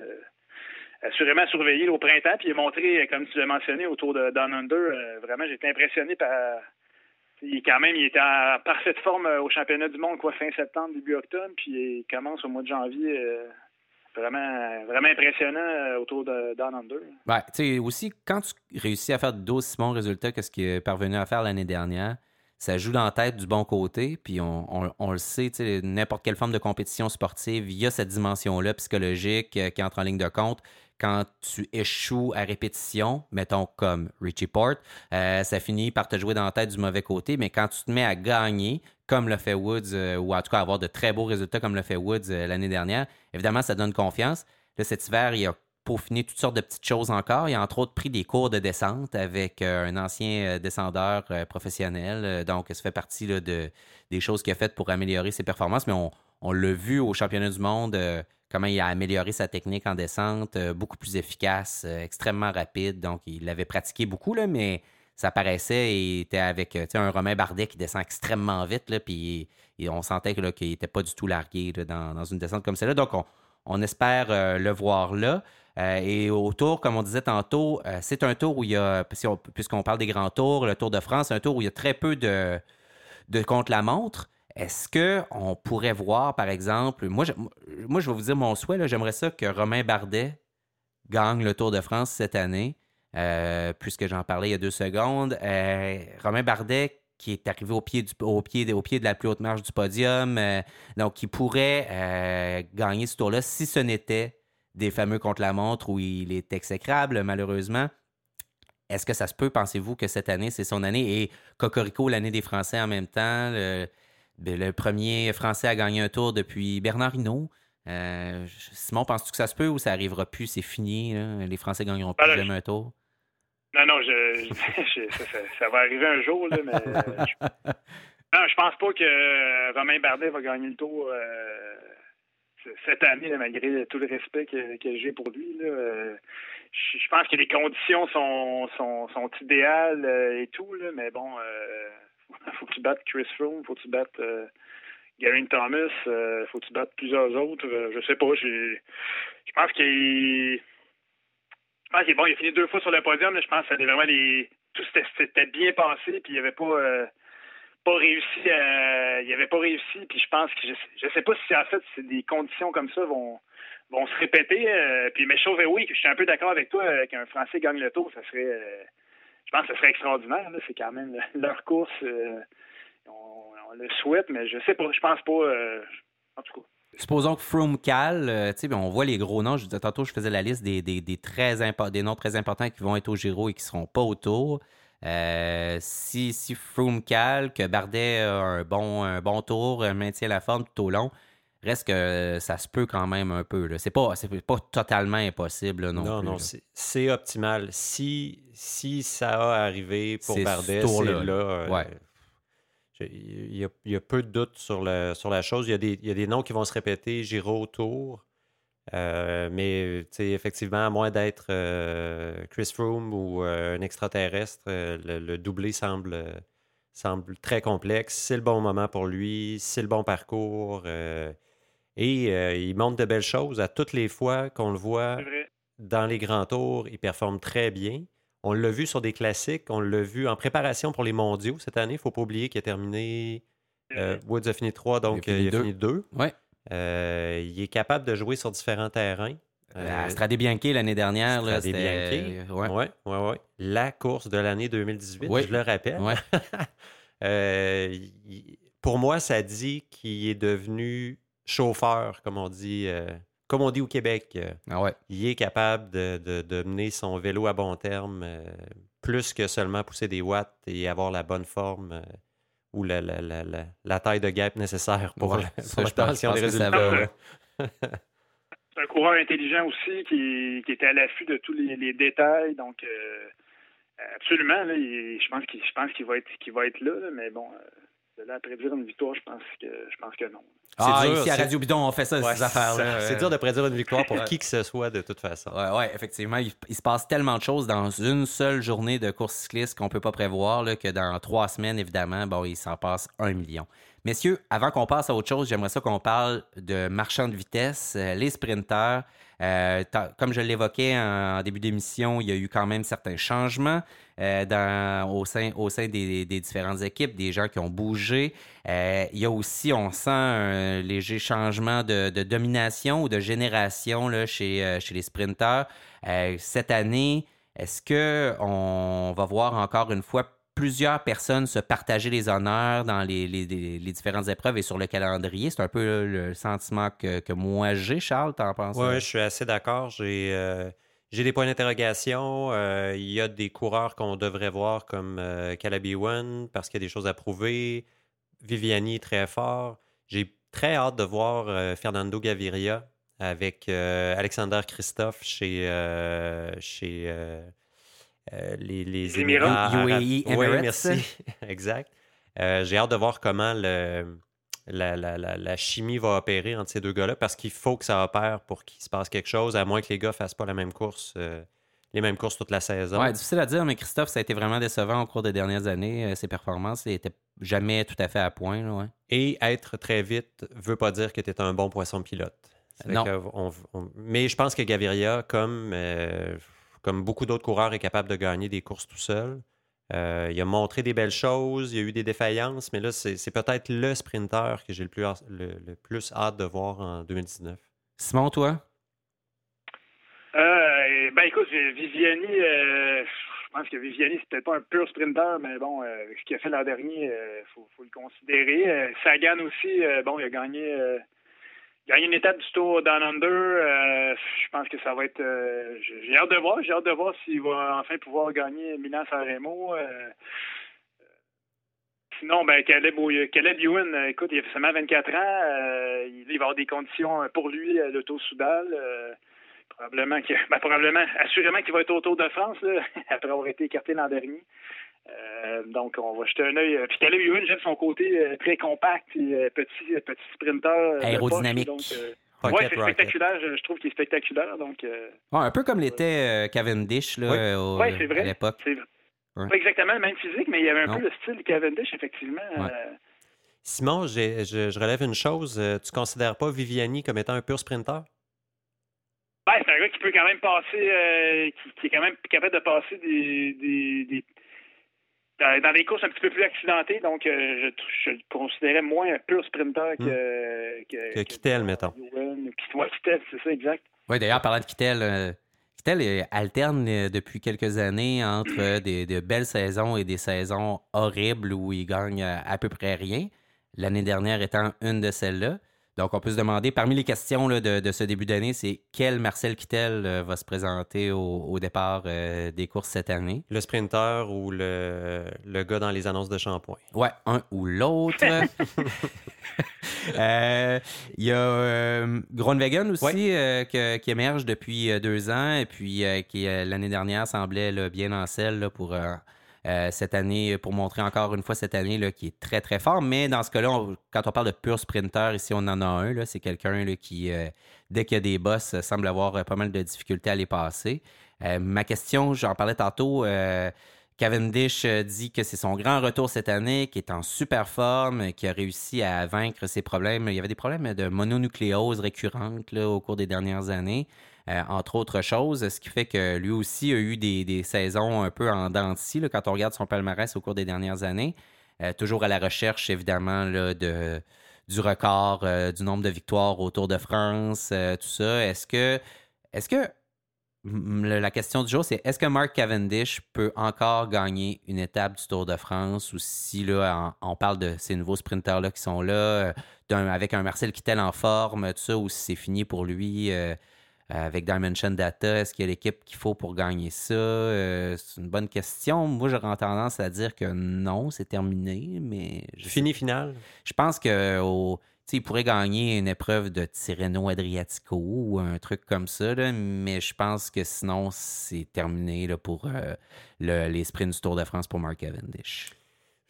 assurément surveillé au printemps. Puis il montré, comme tu l'as mentionné, autour de Down Under, vraiment, j'ai été impressionné par il quand même, il était en parfaite forme au championnat du monde, quoi, fin septembre, début octobre, puis il commence au mois de janvier. Vraiment, vraiment impressionnant autour de Down Under. Ouais, tu sais, aussi, quand tu réussis à faire d'aussi bons résultats que ce qu'il est parvenu à faire l'année dernière, ça joue dans la tête du bon côté, puis on, le sait, n'importe quelle forme de compétition sportive, il y a cette dimension-là psychologique euh, qui entre en ligne de compte. Quand tu échoues à répétition, mettons comme Richie Port, euh, ça finit par te jouer dans la tête du mauvais côté, mais quand tu te mets à gagner, comme le fait Woods, euh, ou en tout cas avoir de très beaux résultats comme le fait Woods l'année dernière, évidemment, ça donne confiance. Là, cet hiver, il a peaufiner toutes sortes de petites choses encore. Il a entre autres pris des cours de descente avec euh, un ancien euh, descendeur euh, professionnel. donc, ça fait partie de, des choses qu'il a faites pour améliorer ses performances. Mais on, l'a vu au championnat du monde, comment il a amélioré sa technique en descente, beaucoup plus efficace, extrêmement rapide. Donc, il l'avait pratiqué beaucoup, là, mais ça paraissait. Il était avec un Romain Bardet qui descend extrêmement vite. Là, puis on sentait qu'il n'était pas du tout largué dans, dans, une descente comme celle-là. Donc, on, on espère le voir là. Euh, et au tour, comme on disait tantôt, euh, c'est un tour où il y a, puisqu'on parle des grands tours, le Tour de France, un tour où il y a très peu de, de contre-la-montre. Est-ce qu'on pourrait voir, par exemple, moi je, moi, je vais vous dire mon souhait, j'aimerais ça que Romain Bardet gagne le Tour de France cette année, euh, puisque j'en parlais il y a deux secondes. Romain Bardet, qui est arrivé au pied, au, pied, au pied de la plus haute marche du podium, donc qui pourrait gagner ce tour-là si ce n'était des fameux contre-la-montre où il est exécrable, malheureusement. Est-ce que ça se peut, pensez-vous, que cette année, c'est son année? Et Cocorico, l'année des Français en même temps, le, ben, premier Français à gagner un tour depuis Bernard Hinault? Euh, Simon, penses-tu que ça se peut ou ça arrivera plus, c'est fini, les Français gagneront plus jamais un tour? Non, non, je, ça, va arriver un jour, mais je, non, je pense pas que Romain Bardet va gagner le tour. Euh, cette année, malgré tout le respect que, j'ai pour lui, euh, je, pense que les conditions sont, sont, idéales euh, et tout, mais bon, euh, faut que tu battes Chris Froome, faut que tu battes Gary Thomas, faut que tu battes plusieurs autres. je sais pas, je pense qu'il je pense qu'il bon, il a fini deux fois sur le podium, je pense que c'était vraiment les tout s'était bien passé, puis il n'y avait pas pas réussi il avait pas réussi puis je pense que je, sais pas si en fait des conditions comme ça vont vont se répéter euh, puis mais je oui je suis un peu d'accord avec toi euh, qu'un français gagne le tour ça serait euh, je pense que ce serait extraordinaire c'est quand même leur course on, le souhaite mais je sais pas je pense pas en tout cas Supposons que Froome Cal, on voit les gros noms. Je disais, tantôt, je faisais la liste des, très des noms très importants qui vont être au Giro et qui ne seront pas au Tour. Euh, si, si Froome cal, que Bardet a un bon, un bon tour, maintient la forme tout au long, reste que ça se peut quand même un peu. C'est pas, pas totalement impossible non, non plus. Non, c'est optimal. Si, si ça a arrivé pour Bardet, c'est là. Euh, ouais. il, y a, il, y a, peu de doutes sur, sur la chose. Il y, a des, il y a des noms qui vont se répéter, Giro, Tour. Euh, mais effectivement, à moins d'être euh, Chris Froome ou euh, un extraterrestre, le, doublé semble, semble très complexe. C'est le bon moment pour lui, c'est le bon parcours. et il montre de belles choses. À toutes les fois qu'on le voit dans les grands tours, il performe très bien. On l'a vu sur des classiques, on l'a vu en préparation pour les mondiaux cette année. Il ne faut pas oublier qu'il a terminé. Woods a fini 3, donc il a fini 2. Ouais. Euh, il est capable de jouer sur différents terrains. Euh, Strade Bianchi l'année dernière. Strade Bianchi. Oui, ouais. ouais, La course de l'année 2018, je le rappelle. euh, pour moi, ça dit qu'il est devenu chauffeur, comme on dit, euh, comme on dit au Québec. Ah ouais. Il est capable de, de, de, mener son vélo à bon terme, plus que seulement pousser des watts et avoir la bonne forme ou la, la, la, la, taille de gap nécessaire pour, ouais, l'obtention des résultats. C'est un coureur intelligent aussi qui, qui était à l'affût de tous les, les détails. Donc, euh, absolument, là, je pense qu'il je pense qu'il va être qu'il va être là, mais bon, euh, de là à prédire une victoire, je pense que je pense que non. Ah, dur, ici à Radio Bidon, on fait ça, ces affaires-là. C'est dur de prédire une victoire pour qui que ce soit, de toute façon. Oui, ouais, effectivement. Il, se passe tellement de choses dans une seule journée de course cycliste qu'on ne peut pas prévoir là, que dans trois semaines, évidemment, bon, il s'en passe un million. Messieurs, avant qu'on passe à autre chose, j'aimerais ça qu'on parle de marchands de vitesse, euh, les sprinteurs. Euh, comme je l'évoquais en, début d'émission, il y a eu quand même certains changements. Dans, au sein, au sein des, différentes équipes, des gens qui ont bougé. il y a aussi, on sent un léger changement de, domination ou de génération là, chez, chez les sprinteurs. cette année, est-ce qu'on va voir encore une fois plusieurs personnes se partager les honneurs dans les, différentes épreuves et sur le calendrier? C'est un peu le sentiment que, moi j'ai. Charles, t'en penses? Oui, je suis assez d'accord. J'ai euh, des points d'interrogation. Euh, il y a des coureurs qu'on devrait voir comme euh, Calabi One parce qu'il y a des choses à prouver. Viviani très fort. J'ai très hâte de voir Fernando Gaviria avec Alexander Christophe chez, chez euh, les, les Émirats, UAE, Oui, merci. exact. Euh, j'ai hâte de voir comment le, la, la, la, chimie va opérer entre ces deux gars-là parce qu'il faut que ça opère pour qu'il se passe quelque chose, à moins que les gars ne fassent pas la même course. Euh, les mêmes courses toute la saison. Ouais, difficile à dire, mais Christophe, ça a été vraiment décevant au cours des dernières années. ses performances n'étaient jamais tout à fait à point. ouais. Et être très vite veut pas dire que tu es un bon poisson pilote. Non. Mais je pense que Gaviria, comme comme beaucoup d'autres coureurs, est capable de gagner des courses tout seul. Euh, il a montré des belles choses, il y a eu des défaillances, mais là, c'est peut-être le sprinter que j'ai le plus, le, plus hâte de voir en 2019. Simon, toi? Euh, ben écoute, Viviani, euh, je pense que Viviani, c'est peut-être pas un pur sprinter, mais bon, ce qu'il a fait l'an dernier, il faut, faut, le considérer. Sagan aussi, bon, il a gagné gagner une étape du Tour Down Under, euh, je pense que ça va être. Euh, j'ai hâte de voir. J'ai hâte de voir s'il va enfin pouvoir gagner Milan San Remo. Euh, sinon, ben Caleb, Caleb Ewan, écoute, il a seulement 24 ans. il, va avoir des conditions pour lui, le Tour Soudal. probablement, ben, probablement, assurément qu'il va être au Tour de France après avoir été écarté l'an dernier. Euh, donc, on va jeter un œil. Puis Caleb Ewan, j'aime son côté euh, très compact et petit, petit sprinter. Aérodynamique. Oui, c'est spectaculaire. Je, trouve qu'il est spectaculaire. Donc, un peu comme l'était Cavendish là, vrai, à l'époque. Pas exactement le même physique, mais il y avait un peu le style de Cavendish, effectivement. Simon, je, je, relève une chose. Tu ne considères pas Viviani comme étant un pur sprinter? Ben, c'est un gars qui peut quand même passer, qui, est quand même capable de passer des dans, des courses un petit peu plus accidentées, donc euh, je, le considérais moins un pur sprinter que, hmm. que, que, Kittel, mettons. Ouais, Kittel, c'est ça, exact. Oui, d'ailleurs, parlant de Kittel, euh, Kittel alterne euh, depuis quelques années entre des, de belles saisons et des saisons horribles où il gagne à peu près rien. L'année dernière étant une de celles-là. Donc, on peut se demander, parmi les questions de, ce début d'année, c'est quel Marcel Kittel euh, va se présenter au, départ euh, des courses cette année? Le sprinter ou le, le, gars dans les annonces de shampoing? Ouais, un ou l'autre. Euh, il y a Gronwagen aussi qui émerge depuis deux ans et puis qui, l'année dernière, semblait bien en selle pour euh, cette année, pour montrer encore une fois cette année là, qui est très, très fort. Mais dans ce cas-là, quand on parle de pur sprinter, ici, on en a un. C'est quelqu'un qui, euh, dès qu'il y a des boss, semble avoir euh, pas mal de difficultés à les passer. ma question, j'en parlais tantôt. Cavendish dit que c'est son grand retour cette année, qui est en super forme, qui a réussi à vaincre ses problèmes. Il y avait des problèmes de mononucléose récurrente au cours des dernières années. Euh, entre autres choses, ce qui fait que lui aussi a eu des, saisons un peu en dents de quand on regarde son palmarès au cours des dernières années. Euh, toujours à la recherche, évidemment, de, du record, euh, du nombre de victoires au Tour de France, tout ça. Est-ce que, est-ce que la question du jour, c'est est-ce que Mark Cavendish peut encore gagner une étape du Tour de France ou si là, on, parle de ces nouveaux sprinteurs-là qui sont là, avec un Marcel Kittel en forme, tout ça, ou si c'est fini pour lui? Avec Dimension Data, est-ce qu'il y a l'équipe qu'il faut pour gagner ça? Euh, c'est une bonne question. Moi, j'aurais tendance à dire que non, c'est terminé, mais... Fini final? Je pense que il pourrait gagner une épreuve de Tirreno Adriatico ou un truc comme ça, mais je pense que sinon, c'est terminé là, pour euh, les sprints du Tour de France pour Mark Cavendish.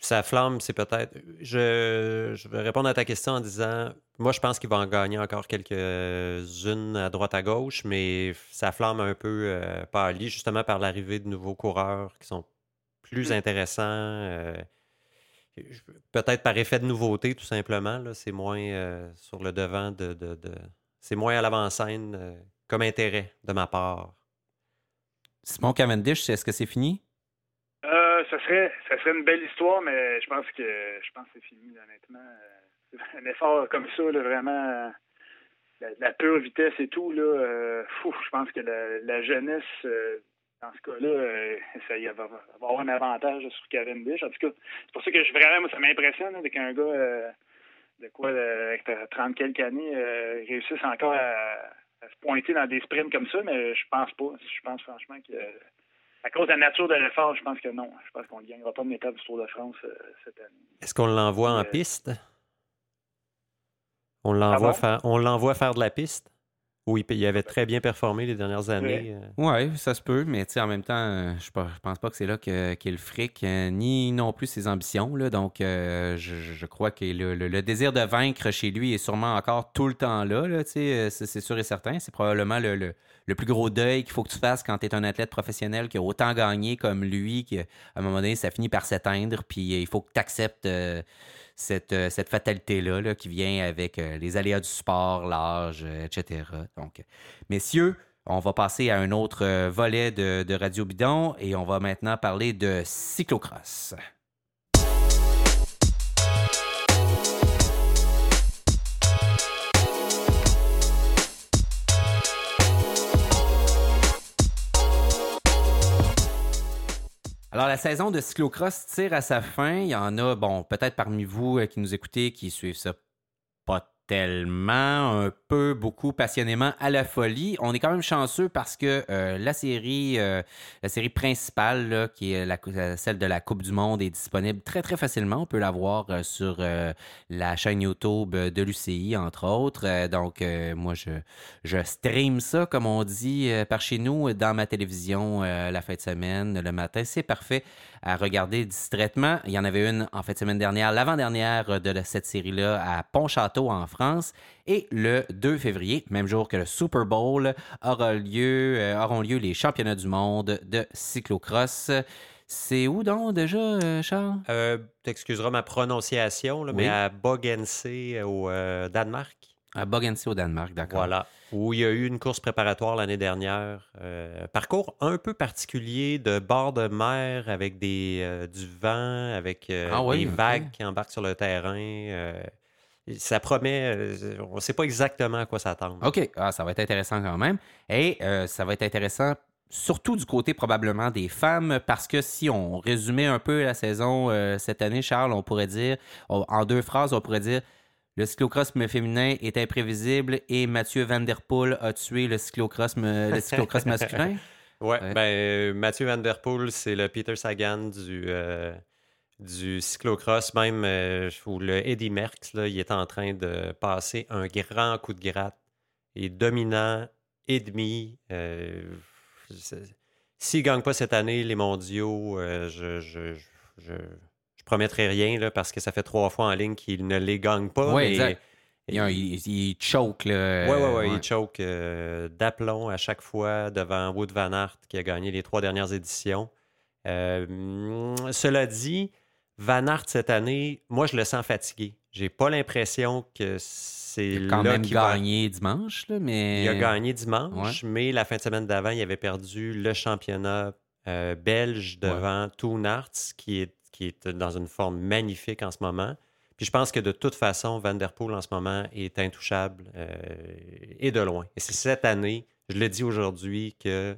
Sa flamme, c'est peut-être. Je, vais répondre à ta question en disant moi, je pense qu'il va en gagner encore quelques-unes à droite à gauche, mais sa flamme a un peu euh, pâli justement par l'arrivée de nouveaux coureurs qui sont plus mm. intéressants. Euh, peut-être par effet de nouveauté, tout simplement. C'est moins euh, sur le devant de. c'est moins à l'avant-scène comme intérêt de ma part. Simon Cavendish, est-ce que c'est fini? Ça serait, ça serait une belle histoire, mais je pense que je pense c'est fini, honnêtement. Un effort comme ça, vraiment, la, pure vitesse et tout, là, je pense que la, jeunesse, dans ce cas-là, ça y va, avoir un avantage sur Cavendish. En tout cas, c'est pour ça que je vraiment, ça m'impressionne avec un gars de quoi, avec 30 quelques années, réussisse encore à se pointer dans des sprints comme ça, mais je pense pas. Je pense franchement que à cause de la nature de l'effort, je pense que non. Je pense qu'on ne gagnera pas de méthode du Tour de France euh, cette année. Est-ce qu'on l'envoie en euh, piste? On l'envoie faire, on l'envoie faire de la piste? Oui, il avait très bien performé les dernières années. Oui, euh. ouais, ça se peut, mais en même temps, je pense pas que c'est là qu'il a le fric, ni non plus ses ambitions. Là, donc, je, crois que le, désir de vaincre chez lui est sûrement encore tout le temps là. là c'est sûr et certain. C'est probablement le, le plus gros deuil qu'il faut que tu fasses quand tu es un athlète professionnel qui a autant gagné comme lui, qu'à un moment donné, ça finit par s'éteindre, puis il faut que tu acceptes euh, cette, euh, cette fatalité-là qui vient avec euh, les aléas du sport, l'âge, etc. Donc, messieurs, on va passer à un autre volet de, de Radio Bidon et on va maintenant parler de cyclocross. Alors, la saison de cyclocross tire à sa fin. Il y en a, bon, peut-être parmi vous euh, qui nous écoutez qui suivent ça pas tellement, un peu, beaucoup, passionnément à la folie. On est quand même chanceux parce que euh, la série, euh, la série principale, qui est la, euh, celle de la Coupe du Monde, est disponible très très facilement. On peut la voir sur la chaîne YouTube de l'UCI, entre autres. donc, moi, je, je stream ça, comme on dit par chez nous, dans ma télévision la fin de semaine, le matin. C'est parfait à regarder distraitement. Il y en avait une en fait semaine dernière, l'avant-dernière de cette série-là à Pontchâteau en France. Et le 2 février, même jour que le Super Bowl, aura lieu, euh, auront lieu les championnats du monde de cyclocross. C'est où donc déjà, euh, Charles? Euh, T'excuseras ma prononciation, mais à Bogense au euh, Danemark. À Bogense au Danemark, d'accord. Voilà où il y a eu une course préparatoire l'année dernière. Euh, parcours un peu particulier de bord de mer avec des, euh, du vent, avec euh, ah des vagues qui embarquent sur le terrain. ça promet, on ne sait pas exactement à quoi s'attendre. OK, ah, ça va être intéressant quand même. Et ça va être intéressant surtout du côté probablement des femmes, parce que si on résumait un peu la saison cette année, Charles, on pourrait dire, en deux phrases, on pourrait dire le cyclocross féminin est imprévisible et Mathieu Van Der Poel a tué le cyclocross, le cyclocross masculin. Ouais, ben, Mathieu Van Der Poel, c'est le Peter Sagan du, euh, du cyclocross, même euh, où le Eddie Merckx, là, il est en train de passer un grand coup de gratte. Il est dominant et demi. Euh, S'il ne gagne pas cette année les mondiaux, euh, je, je, je je promettrai rien là, parce que ça fait trois fois en ligne qu'il ne les gagne pas. Oui, exact. Il, choke. Oui, oui, oui. Il choke euh, d'aplomb à chaque fois devant Wood Van Aert qui a gagné les trois dernières éditions. Euh, cela dit, Van Aert cette année, moi, je le sens fatigué. J'ai pas l'impression que c'est quand même gagné dimanche, là, mais... Il a gagné dimanche, mais la fin de semaine d'avant, il avait perdu le championnat euh, belge devant ouais. qui est qui est dans une forme magnifique en ce moment. Puis je pense que de toute façon, Van Der Poel en ce moment est intouchable euh, et de loin. Et c'est cette année, je le dis aujourd'hui, que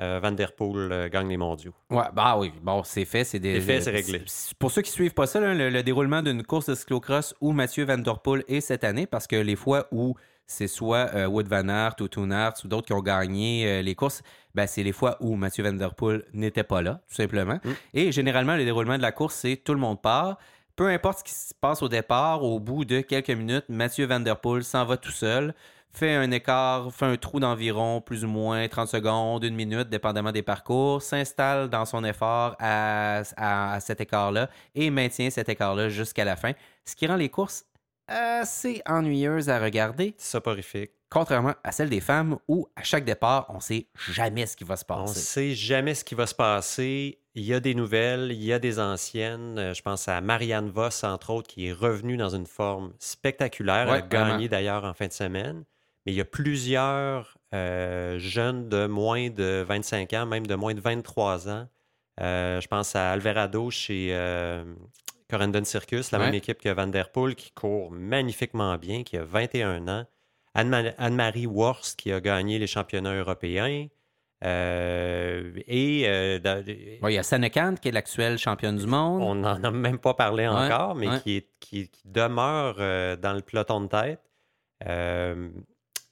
euh, Van Der Poel euh, gagne les mondiaux. Ouais, bah oui, bon, c'est fait, c'est des. Fait, c'est réglé. Pour ceux qui suivent pas ça, le, déroulement d'une course de cyclocross où Mathieu Van Der Poel est cette année, parce que les fois où c'est soit Wood Van Aert ou Toon ou d'autres qui ont gagné les courses, ben, c'est les fois où Mathieu Van Der Poel n'était pas là, tout simplement. Mm. Et généralement, le déroulement de la course, c'est tout le monde part. Peu importe ce qui se passe au départ, au bout de quelques minutes, Mathieu Van Der Poel s'en va tout seul, fait un écart, fait un trou d'environ plus ou moins 30 secondes, une minute, dépendamment des parcours, s'installe dans son effort à, à cet écart-là et maintient cet écart-là jusqu'à la fin, ce qui rend les courses assez ennuyeuses à regarder. Soporifique contrairement à celle des femmes où à chaque départ, on sait jamais ce qui va se passer. On sait jamais ce qui va se passer. Il y a des nouvelles, il y a des anciennes. Euh, je pense à Marianne Voss, entre autres, qui est revenue dans une forme spectaculaire. Elle a gagné d'ailleurs en fin de semaine. Mais il y a plusieurs euh, jeunes de moins de 25 ans, même de moins de 23 ans, je pense à Alvarado chez Corendon Circus, la même équipe que Van Der Poel, qui court magnifiquement bien, qui a 21 ans. Anne-Marie Worst, qui a gagné les championnats européens. Euh, et euh, il y a qui est l'actuelle championne du monde. On n'en a même pas parlé encore, mais qui, qui, demeure euh, dans le peloton de tête.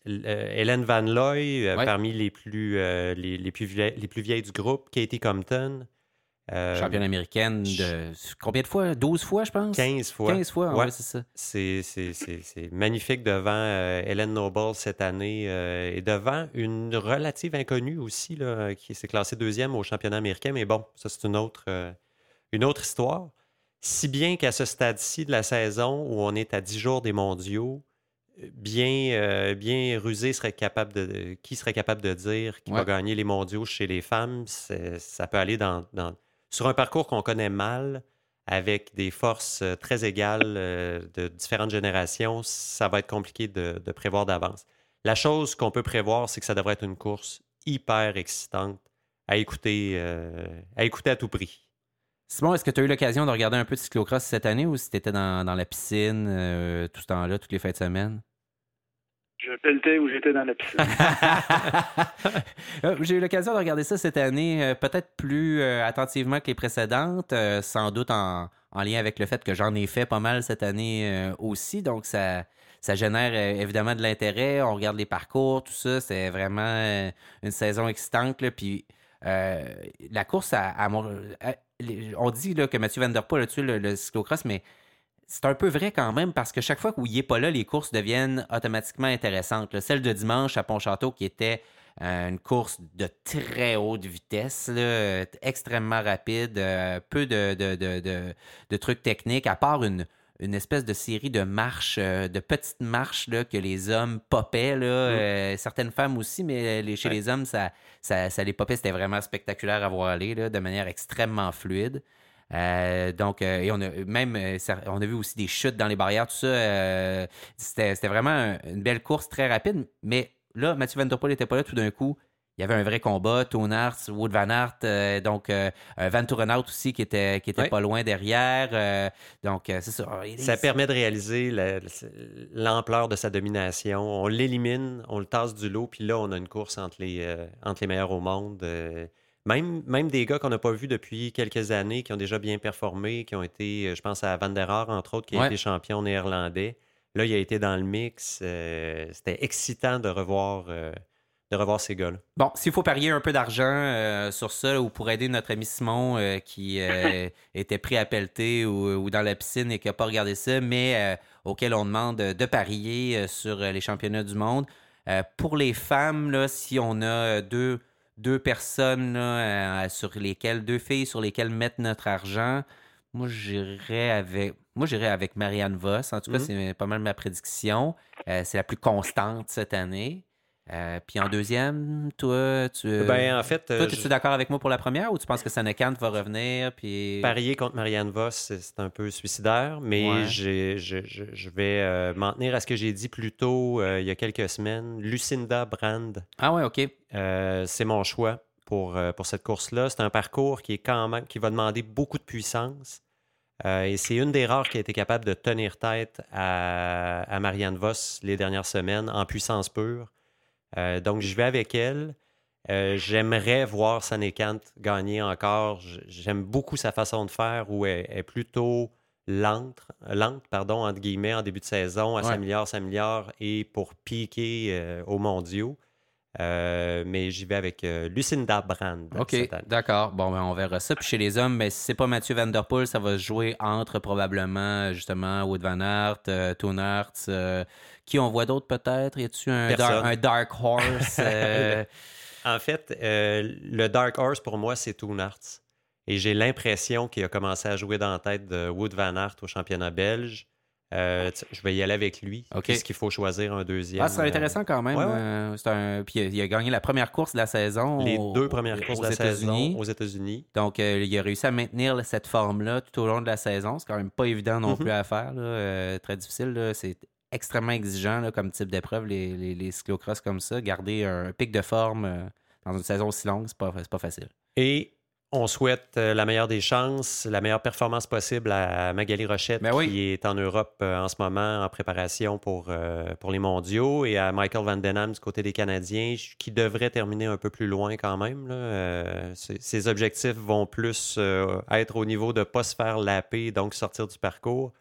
Hélène Van Looy, parmi les plus, les, plus vieilles, les plus vieilles du groupe. Katie Compton. Euh, Championne américaine de combien de fois? 12 fois, je pense? 15 fois. 15 fois, ouais, c'est ça. C'est magnifique devant euh, Hélène Noble cette année euh, et devant une relative inconnue aussi, là, qui s'est classée deuxième au championnat américain. Mais bon, ça, c'est une autre, une autre histoire. Si bien qu'à ce stade-ci de la saison où on est à 10 jours des mondiaux, bien, bien rusé serait capable de. Qui serait capable de dire qu'il va gagner les mondiaux chez les femmes? Ça peut aller dans sur un parcours qu'on connaît mal, avec des forces euh, très égales euh, de différentes générations, ça va être compliqué de, prévoir d'avance. La chose qu'on peut prévoir, c'est que ça devrait être une course hyper excitante à écouter, euh, à, écouter à tout prix. Simon, est-ce que tu as eu l'occasion de regarder un peu de cyclocross cette année ou si tu étais dans, la piscine tout ce temps-là, toutes les fins de semaine? Je pelletais où j'étais dans la piscine. Euh, j'ai eu l'occasion de regarder ça cette année, euh, peut-être plus euh, attentivement que les précédentes, sans doute en, lien avec le fait que j'en ai fait pas mal cette année aussi. Donc, ça, ça génère évidemment de l'intérêt. On regarde les parcours, tout ça. C'est vraiment une saison excitante. puis, la course on dit là, que Mathieu Van Der Poel a tué le cyclocross, mais c'est un peu vrai quand même parce que chaque fois qu'il n'est pas là, les courses deviennent automatiquement intéressantes. Celle de dimanche à Pontchâteau qui était euh, une course de très haute vitesse, extrêmement rapide, euh, peu de, trucs techniques, à part une, espèce de série de marches, euh, de petites marches là, que les hommes popaient. Là, mm. certaines femmes aussi, mais chez les hommes, ça, ça, ça les popait. C'était vraiment spectaculaire à voir aller de manière extrêmement fluide. Euh, donc, euh, et on a même, euh, on a vu aussi des chutes dans les barrières, tout ça. C'était vraiment une belle course très rapide. Mais là, Mathieu Van Der Poel n'était pas là tout d'un coup. Il y avait un vrai combat, Toon Wood Van Aert, donc Van Tourenhout aussi qui était, qui était pas loin derrière. donc, c'est ça. Ça permet de réaliser l'ampleur de sa domination. On l'élimine, on le tasse du lot, puis là, on a une course entre les, entre les meilleurs au monde. Même, même des gars qu'on n'a pas vus depuis quelques années, qui ont déjà bien performé, qui ont été, euh, je pense à Van der Haar, entre autres, qui a été champion néerlandais. Là, il a été dans le mix. Euh, c'était excitant de revoir, euh, de revoir ces gars-là. Bon, s'il faut parier un peu d'argent sur ça, ou pour aider notre ami Simon qui était pris à pelleter ou, dans la piscine et qui n'a pas regardé ça, mais auquel on demande de parier sur les championnats du monde. pour les femmes, là, si on a deux deux personnes euh, sur lesquelles, deux filles sur lesquelles mettre notre argent, moi j'irais avec. Moi, j'irais avec Marianne Voss. En tout cas, mm-hmm. c'est pas mal ma prédiction. Euh, c'est la plus constante cette année. Euh, puis en deuxième, toi, tu. Ben, en fait. Toi, es-tu d'accord avec moi pour la première ou tu penses que Sanekant va revenir? Puis... Parier contre Marianne Voss, c'est un peu suicidaire, mais je, je, vais m'en tenir à ce que j'ai dit plus tôt il y a quelques semaines. Lucinda Brand. Ah, ouais, OK. c'est mon choix pour, pour cette course-là. C'est un parcours qui, est quand même, qui va demander beaucoup de puissance. et c'est une des rares qui a été capable de tenir tête à, à Marianne Voss les dernières semaines en puissance pure. Euh, donc, je vais avec elle. Euh, j'aimerais voir Sanekant gagner encore. J'aime beaucoup sa façon de faire où elle est plutôt lente, lente pardon, entre guillemets, en début de saison. Elle s'améliore, s'améliore et pour piquer euh, aux mondiaux. mais j'y vais avec Lucinda Brand. OK, d'accord. Bon, ben, on verra ça. Puis chez les hommes, mais si c'est pas Mathieu Van Der Poel, ça va se jouer entre probablement justement Wood Van Aert, Toon qui on voit d'autres peut-être? Y a-tu un, un, Dark Horse? Euh? en fait, euh, le Dark Horse pour moi, c'est Toon Arts. Et j'ai l'impression qu'il a commencé à jouer dans la tête de Wood Van Aert au championnat belge. Euh, je vais y aller avec lui. Est-ce qu'il faut choisir un deuxième? Ah, c'est intéressant quand même. Un... Puis il a gagné la première course de la saison. Les deux premières courses de la saison aux États-Unis. Donc, il a réussi à maintenir cette forme-là tout au long de la saison. C'est quand même pas évident non mm-hmm. plus à faire. très difficile. C'est extrêmement exigeant comme type d'épreuve, les, les, cyclocross comme ça. Garder un pic de forme euh, dans une saison aussi longue, c'est pas, pas facile. Et on souhaite euh, la meilleure des chances, la meilleure performance possible à Magali Rochette, Ben oui. qui est en Europe euh, en ce moment en préparation pour, euh, pour les mondiaux, et à Michael Van Den Ham du côté des Canadiens, qui devrait terminer un peu plus loin quand même. là. Euh, ses ses objectifs vont plus euh, être au niveau de ne pas se faire laper, donc sortir du parcours.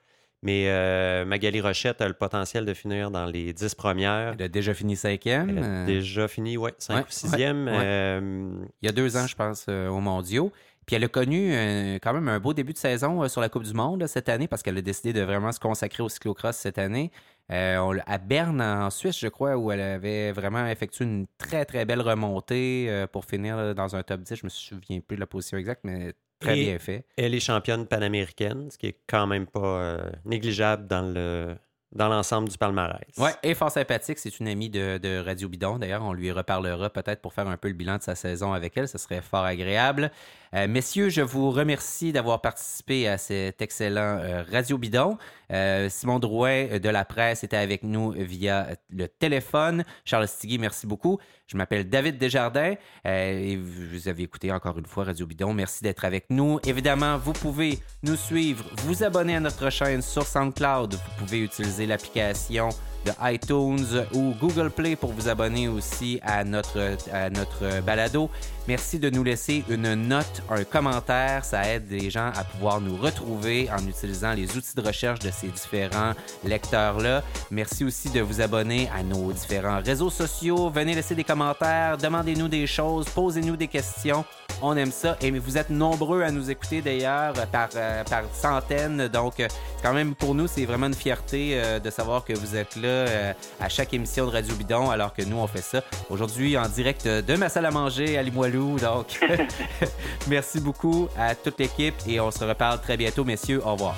Mais euh, Magali Rochette a le potentiel de finir dans les dix premières. Elle a déjà fini cinquième. Elle a euh, déjà fini, 5 ouais, ou 6e. ouais. il y a deux ans, je pense, euh, aux mondiaux. Puis elle a connu euh, quand même un beau début de saison euh, sur la Coupe du Monde cette année parce qu'elle a décidé de vraiment se consacrer au cyclocross cette année. Euh, on à Berne, en Suisse, je crois, où elle avait vraiment effectué une très, très belle remontée euh, pour finir dans un top 10. Je me souviens plus de la position exacte, mais très Et- bien fait. Elle est championne panaméricaine, ce qui est quand même pas euh, négligeable dans le dans l'ensemble du palmarès. Ouais, et fort sympathique. C'est une amie de, de Radio Bidon. D'ailleurs, on lui reparlera peut-être pour faire un peu le bilan de sa saison avec elle. Ce serait fort agréable. Euh, messieurs, je vous remercie d'avoir participé à cet excellent euh, Radio Bidon. Euh, Simon Drouin de la presse était avec nous via le téléphone. Charles Stigui, merci beaucoup. Je m'appelle David Desjardins et vous avez écouté encore une fois Radio Bidon. Merci d'être avec nous. Évidemment, vous pouvez nous suivre, vous abonner à notre chaîne sur SoundCloud. Vous pouvez utiliser l'application de iTunes ou Google Play pour vous abonner aussi à notre, à notre balado. Merci de nous laisser une note, un commentaire. Ça aide les gens à pouvoir nous retrouver en utilisant les outils de recherche de ces différents lecteurs-là. Merci aussi de vous abonner à nos différents réseaux sociaux. Venez laisser des commentaires, demandez-nous des choses, posez-nous des questions. On aime ça. Et vous êtes nombreux à nous écouter d'ailleurs par, euh, par centaines. Donc, euh, quand même, pour nous, c'est vraiment une fierté euh, de savoir que vous êtes là euh, à chaque émission de Radio Bidon, alors que nous, on fait ça aujourd'hui en direct de ma salle à manger à Limoilou. Donc, merci beaucoup à toute l'équipe et on se reparle très bientôt, messieurs. Au revoir.